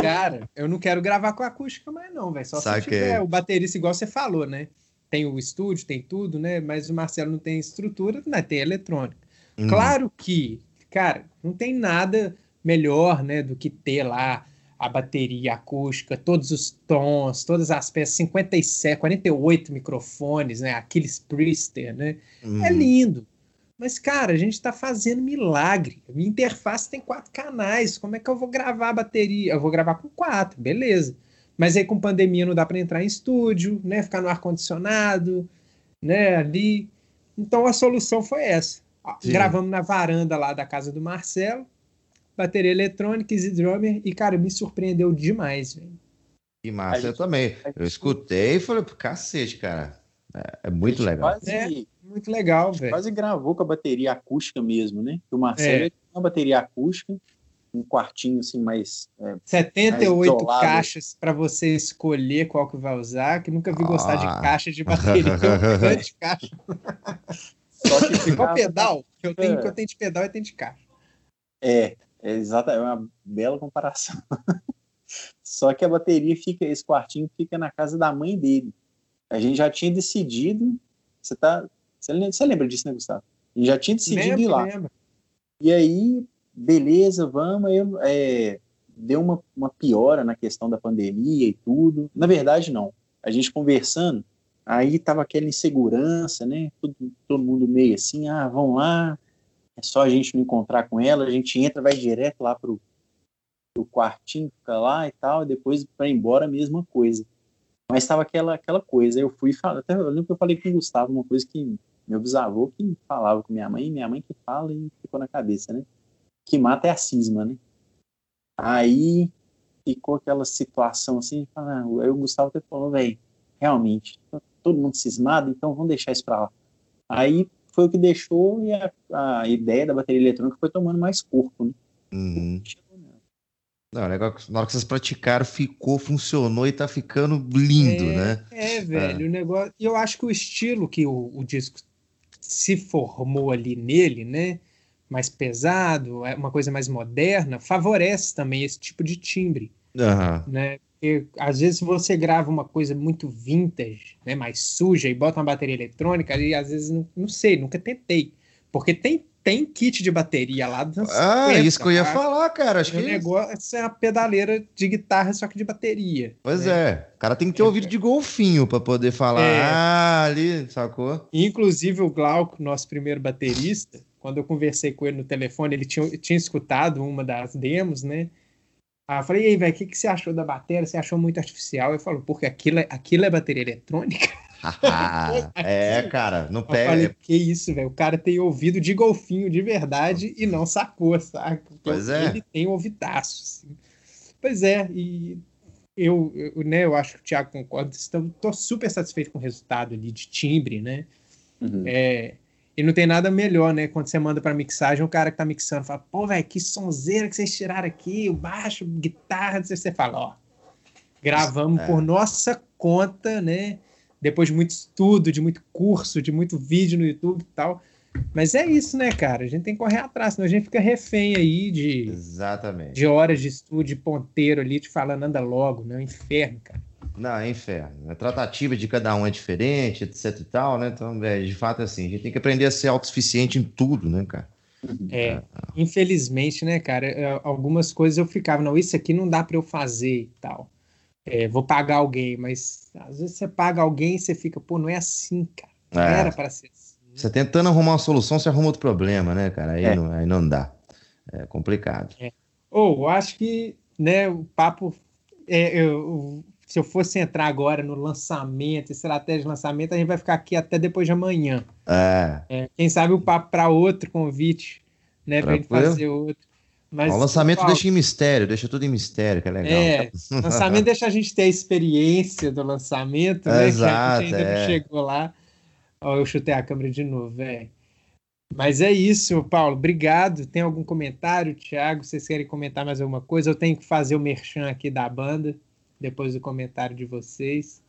Cara, eu não quero gravar com acústica mais não, velho. Só Saquei. se tiver o baterista igual você falou, né? Tem o estúdio, tem tudo, né? Mas o Marcelo não tem estrutura, né? Tem eletrônica. Hum. Claro que, cara, não tem nada melhor, né, do que ter lá a bateria acústica, todos os tons, todas as peças, 57, 48 microfones, né? Aqueles Priester, né? Uhum. É lindo. Mas, cara, a gente está fazendo milagre. A minha interface tem quatro canais. Como é que eu vou gravar a bateria? Eu vou gravar com quatro, beleza. Mas aí com pandemia não dá para entrar em estúdio, né? Ficar no ar-condicionado, né? Ali. Então a solução foi essa. Sim. Gravamos na varanda lá da casa do Marcelo bateria eletrônica, Easy Drummer, e, cara, me surpreendeu demais, velho. E massa, gente, eu também. Eu escutei e falei, cacete, cara. É, é muito legal. Quase, é, muito legal, velho. Quase gravou com a bateria acústica mesmo, né? O Marcelo é. tinha uma bateria acústica, um quartinho assim mais. É, 78 mais caixas para você escolher qual que vai usar, que nunca vi ah. gostar de ah. caixa de bateria. de caixa. Só que igual pedal, que eu tenho, que eu tenho de pedal e tenho de caixa. É, é exatamente é uma bela comparação. Só que a bateria fica, esse quartinho fica na casa da mãe dele. A gente já tinha decidido. Você tá. Você lembra, você lembra disso, né, Gustavo? A gente já tinha decidido lembra, ir lá. Lembra. E aí, beleza, vamos. Aí, é, deu uma, uma piora na questão da pandemia e tudo. Na verdade, não. A gente conversando, aí tava aquela insegurança, né? Todo, todo mundo meio assim, ah, vamos lá, é só a gente não encontrar com ela, a gente entra, vai direto lá pro, pro quartinho, fica lá e tal, e depois para embora a mesma coisa. Mas estava aquela, aquela coisa, eu fui falar, até eu lembro que eu falei com o Gustavo, uma coisa que meu bisavô que falava com minha mãe, minha mãe que fala e ficou na cabeça, né? Que mata é a cisma, né? Aí ficou aquela situação assim, ah, aí o Gustavo até falou, velho, realmente, tá todo mundo cismado, então vamos deixar isso para lá. Aí foi o que deixou e a, a ideia da bateria eletrônica foi tomando mais corpo, né? Uhum. Não, o negócio, na hora que vocês praticaram, ficou, funcionou e tá ficando lindo, é, né? É, velho, é. o negócio. E eu acho que o estilo que o, o, disco se formou ali nele, né? Mais pesado, é uma coisa mais moderna, favorece também esse tipo de timbre. Uhum. Né? Porque às vezes você grava uma coisa muito vintage, né, mais suja, e bota uma bateria eletrônica, e às vezes não, não sei, nunca tentei. Porque tem, tem kit de bateria lá dos Ah, 50, isso que eu ia tá? falar, cara. Acho o que negócio é uma pedaleira de guitarra, só que de bateria. Pois né? é. O cara tem que ter ouvido de golfinho para poder falar. É. Ah, ali, sacou? Inclusive o Glauco, nosso primeiro baterista, quando eu conversei com ele no telefone, ele tinha, tinha escutado uma das demos, né? Aí eu falei, e aí, velho, o que, que você achou da bateria? Você achou muito artificial? Eu falo, porque aquilo é, aquilo é bateria eletrônica? é, cara, não pega. Eu falei, que isso, velho, o cara tem ouvido de golfinho de verdade e não sacou, saca? Pois é. Ele tem ouvidaço, assim. Pois é, e eu, eu, né, eu acho que o Thiago concorda, estou super satisfeito com o resultado ali de timbre, né? Uhum. É, e não tem nada melhor, né? Quando você manda para mixagem, o cara que tá mixando fala: pô, velho, que sonzeira que vocês tiraram aqui, o baixo, guitarra. Você fala: ó, gravamos é. por nossa conta, né? depois de muito estudo, de muito curso, de muito vídeo no YouTube e tal. Mas é isso, né, cara? A gente tem que correr atrás, senão a gente fica refém aí de, Exatamente. de horas de estudo, de ponteiro ali, te falando, anda logo, né? É um inferno, cara. Não, é inferno. A tratativa de cada um é diferente, etc e tal, né? Então, é, de fato, é assim, a gente tem que aprender a ser autossuficiente em tudo, né, cara? É, infelizmente, né, cara, é, algumas coisas eu ficava, não, isso aqui não dá para eu fazer e tal. É, vou pagar alguém, mas às vezes você paga alguém e você fica, pô, não é assim, cara. Não É. era para ser assim. Você tentando arrumar uma solução, você arruma outro problema, né, cara? Aí, É. não, aí não dá. É complicado. Ou, eu acho que, né, o papo, é, eu- se eu fosse entrar agora no lançamento, estratégia de lançamento, a gente vai ficar aqui até depois de amanhã. É. É, quem sabe o papo para outro convite, né, para gente fazer outro. Mas, o lançamento deixa em mistério, deixa tudo em mistério, que é legal. É, lançamento deixa a gente ter a experiência do lançamento, né? Exato, que a gente ainda é. não chegou lá. Ó, eu chutei a câmera de novo, velho. Mas é isso, Paulo. Obrigado. Tem algum comentário, Thiago? Vocês querem comentar mais alguma coisa? Eu tenho que fazer o merchan aqui da banda, depois do comentário de vocês.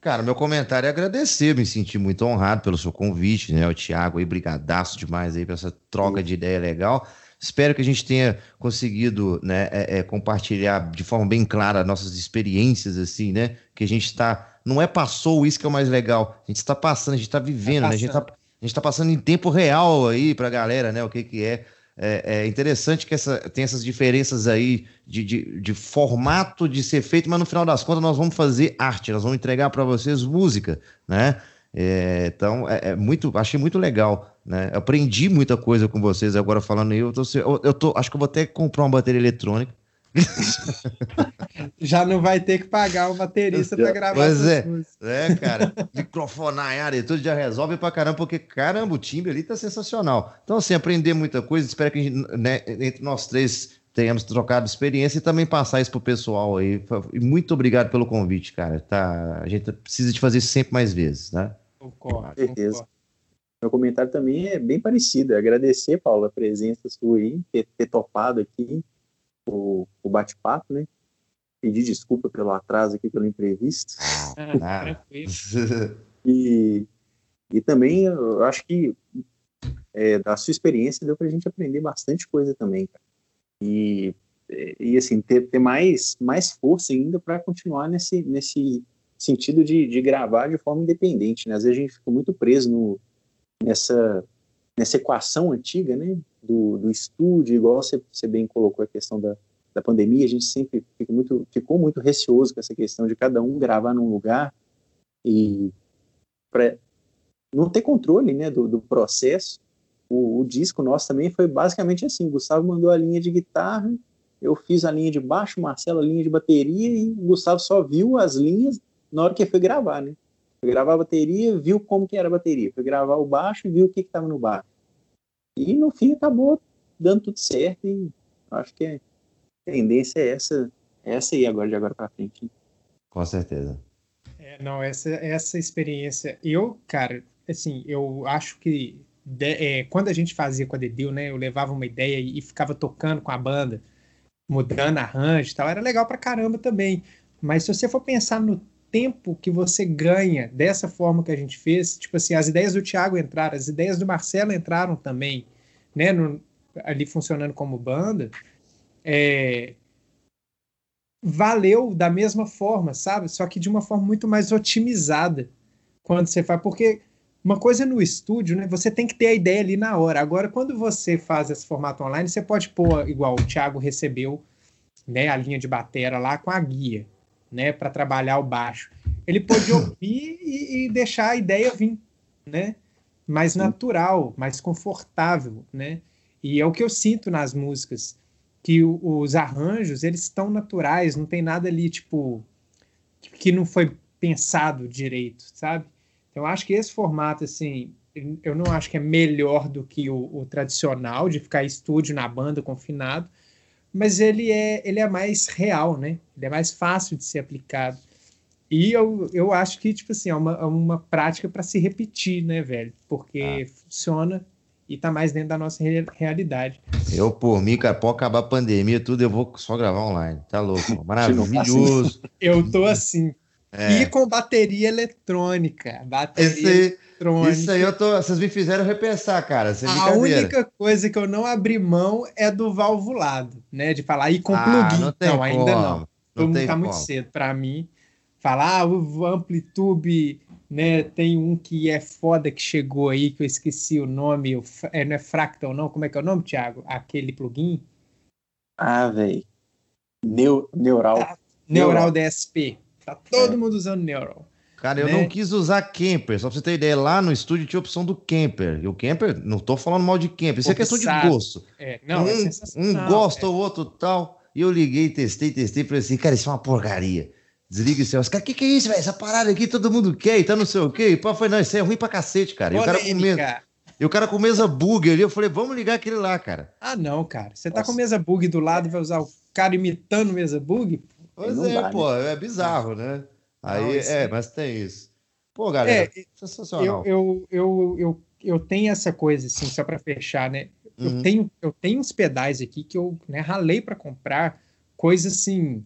Cara, meu comentário é agradecer, me senti muito honrado pelo seu convite, né? O Thiago aí, brigadaço demais aí por essa troca de ideia legal. Espero que a gente tenha conseguido, né, é, é, compartilhar de forma bem clara nossas experiências, assim, né? Que a gente está, não é passou isso que é o mais legal, a gente está passando, a gente está vivendo, né? A gente está a gente está passando em tempo real aí para a galera, né? O que que é. É, é interessante que essa, tem essas diferenças aí de, de, de formato de ser feito, mas no final das contas nós vamos fazer arte, nós vamos entregar para vocês música, né? É, então, é, é muito, achei muito legal, né? Aprendi muita coisa com vocês agora falando aí. Eu, tô, eu, tô, acho que eu vou até comprar uma bateria eletrônica. Já não vai ter que pagar o baterista para gravar Pois é. músicas. É, cara, microfonar a área e tudo já resolve pra caramba, porque caramba, o timbre ali tá sensacional. Então, assim, aprender muita coisa, espero que a gente, né, entre nós três tenhamos trocado experiência e também passar isso pro pessoal aí. E muito obrigado pelo convite, cara. Tá, a gente precisa de fazer isso sempre mais vezes, né? Concordo, Com certeza. concordo. Meu comentário também é bem parecido. É agradecer, Paulo, a presença sua aí, ter, ter topado aqui o, o bate-papo, né? Pedir desculpa pelo atraso aqui, pelo imprevisto. Ah, tranquilo. E, e também eu acho que é, da sua experiência deu pra gente aprender bastante coisa também, cara. E, e assim, ter, ter mais, mais força ainda para continuar nesse, nesse sentido de, de gravar de forma independente, né? Às vezes a gente fica muito preso no, nessa, nessa equação antiga, né? Do, do estúdio, igual você, você bem colocou a questão da, da pandemia, a gente sempre fica muito, ficou muito receoso com essa questão de cada um gravar num lugar e para não ter controle né, do, do processo. O, o, disco nosso também foi basicamente assim: Gustavo mandou a linha de guitarra, eu fiz a linha de baixo, Marcelo a linha de bateria, e o Gustavo só viu as linhas na hora que foi gravar, né? Foi gravar a bateria, viu como que era a bateria, foi gravar o baixo e viu o que estava no baixo. E no fim acabou dando tudo certo, e acho que a tendência é essa, é essa aí agora, de agora para frente. Com certeza. É, não, essa, essa experiência. Eu, cara, assim, eu acho que de, é, quando a gente fazia com a Dedeu, né? Eu levava uma ideia e, e ficava tocando com a banda, mudando arranjo e tal, era legal pra caramba também. Mas se você for pensar no tempo que você ganha dessa forma que a gente fez, tipo assim, as ideias do Thiago entraram, as ideias do Marcelo entraram também, né? No, ali funcionando como banda. É, valeu da mesma forma, sabe? Só que de uma forma muito mais otimizada quando você faz, porque uma coisa no estúdio, né? Você tem que ter a ideia ali na hora. Agora, quando você faz esse formato online, você pode pôr, igual o Thiago recebeu, né, a linha de batera lá com a guia, né, para trabalhar o baixo. Ele pode ouvir e, e, deixar a ideia vir, né? Mais natural, mais confortável, né? E é o que eu sinto nas músicas que os arranjos eles estão naturais, não tem nada ali tipo que não foi pensado direito, sabe? Então acho que esse formato assim, eu não acho que é melhor do que o, o tradicional de ficar estúdio na banda confinado, mas ele é ele é mais real, né? Ele é mais fácil de ser aplicado. E eu, eu acho que tipo assim é uma, é uma prática para se repetir, né, velho? Porque ah. funciona e tá mais dentro da nossa re realidade. Eu, por mim, cara, pode acabar a pandemia, tudo, eu vou só gravar online. Tá louco, maravilhoso. eu tô assim. É. E com bateria eletrônica. Bateria Esse, eletrônica. Isso aí eu tô. Vocês me fizeram repensar, cara. É a única coisa que eu não abri mão é do valvulado, né? De falar aí com ah, plugin. Não, não ainda não. não tá como. muito cedo para mim. Falar, ah, o Amplitude, né? Tem um que é foda que chegou aí, que eu esqueci o nome. É, não é Fractal, não? Como é que é o nome, Thiago? Aquele plugin? Ah, velho. Neu, neural. Tá, neural. Neural DSP. Tá todo é. mundo usando Neural. Cara, eu né? não quis usar Camper, só pra você ter ideia, lá no estúdio tinha a opção do Camper. E o Camper, não tô falando mal de Camper, isso é questão de gosto. É, não, é um, é um gosta, o outro tal. E eu liguei, testei, testei, falei assim, cara, isso é uma porcaria. Desliga o céu. Os caras, o que, que é isso, velho? Essa parada aqui todo mundo quer e tá não sei o quê. E pô, foi, não, isso é ruim pra cacete, cara. E o cara com mesa, e o cara com mesa bug ali, eu falei, vamos ligar aquele lá, cara. Ah, não, cara. Você tá com mesa bug do lado vai usar o cara imitando mesa bug? Pois é, dá, pô, né? é bizarro, né? Aí, não, é, mas tem isso. Pô, galera, é, sensacional. Eu, eu, eu, eu, eu tenho essa coisa, assim, só para fechar, né? Eu, uhum. tenho, eu tenho uns pedais aqui que eu né, ralei para comprar coisa assim.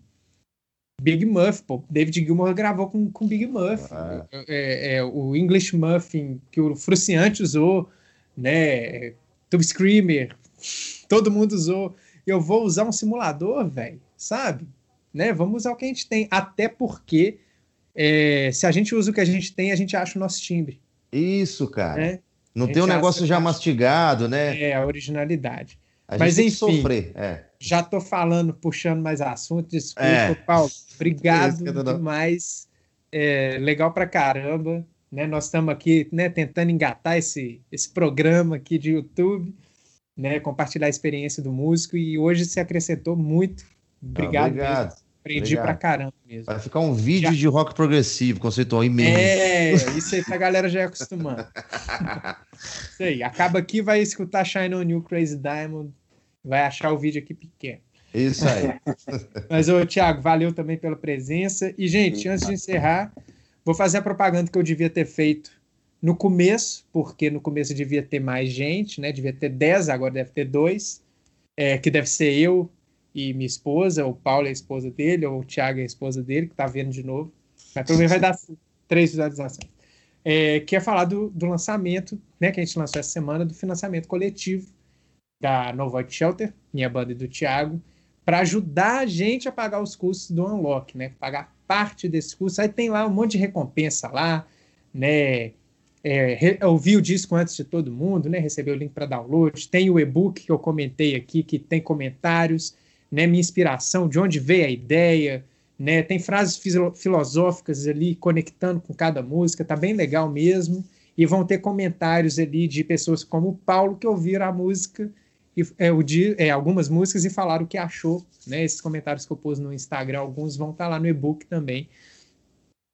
Big Muff, pô. David Gilmour gravou com, com Big Muff. Ah. É, é, o English Muffin que o Fruciante usou, né? Tube Screamer, todo mundo usou. Eu vou usar um simulador, velho, sabe? Né? Vamos usar o que a gente tem, até porque é, se a gente usa o que a gente tem, a gente acha o nosso timbre. Isso, cara. Né? Não tem um negócio já mastigado, né? É, a originalidade. A Mas enfim, sofrer, é. já tô falando, puxando mais assunto, desculpa, é. Paulo. Obrigado demais. É, legal pra caramba. Né? Nós estamos aqui né, tentando engatar esse, esse programa aqui de YouTube, né, compartilhar a experiência do músico, e hoje se acrescentou muito Obrigado. Ah, obrigado. Aprendi obrigado. pra caramba mesmo. Vai ficar um vídeo já... de rock progressivo, conceitual imenso. É, isso aí pra galera já é acostumando. isso aí. Acaba aqui, vai escutar Shine on You Crazy Diamond, vai achar o vídeo aqui pequeno. Isso aí. Mas, ô, Thiago, valeu também pela presença. E, gente, antes de encerrar, vou fazer a propaganda que eu devia ter feito no começo, porque no começo devia ter mais gente, né? Devia ter 10, agora deve ter dois. É, que deve ser eu, e minha esposa, o Paulo é a esposa dele, ou o Thiago é a esposa dele, que tá vendo de novo. Mas pelo menos vai dar três visualizações. É, que é falar do, do, lançamento, né, que a gente lançou essa semana, do financiamento coletivo da No Void Shelter, minha banda e do Thiago, para ajudar a gente a pagar os custos do Unlock, né? Pagar parte desse custo. Aí tem lá um monte de recompensa lá, né? É, ouvir o disco antes de todo mundo, né? Receber o link para download. Tem o e-book que eu comentei aqui, que tem comentários né, minha inspiração, de onde veio a ideia, né, tem frases filosóficas ali conectando com cada música, tá bem legal mesmo, e vão ter comentários ali de pessoas como o Paulo que ouviram a música e é, o de, é, algumas músicas e falaram o que achou, né, esses comentários que eu pus no Instagram, alguns vão estar tá lá no e-book também.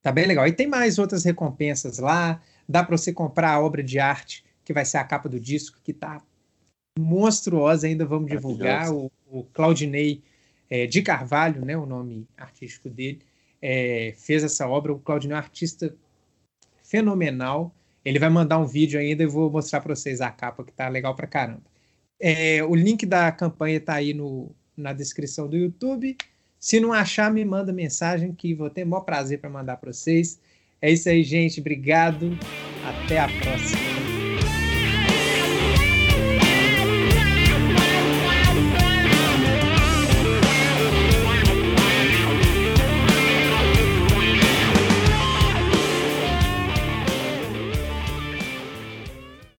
Tá bem legal. E tem mais outras recompensas lá, dá para você comprar a obra de arte que vai ser a capa do disco, que tá monstruosa, ainda vamos divulgar. O, o Claudinei é, de Carvalho, né, o nome artístico dele, é, fez essa obra. O Claudinei é um artista fenomenal. Ele vai mandar um vídeo ainda e vou mostrar para vocês a capa, que tá legal para caramba. É, o link da campanha tá aí no, na descrição do YouTube. Se não achar, me manda mensagem que vou ter o maior prazer para mandar para vocês. É isso aí, gente. Obrigado. Até a próxima.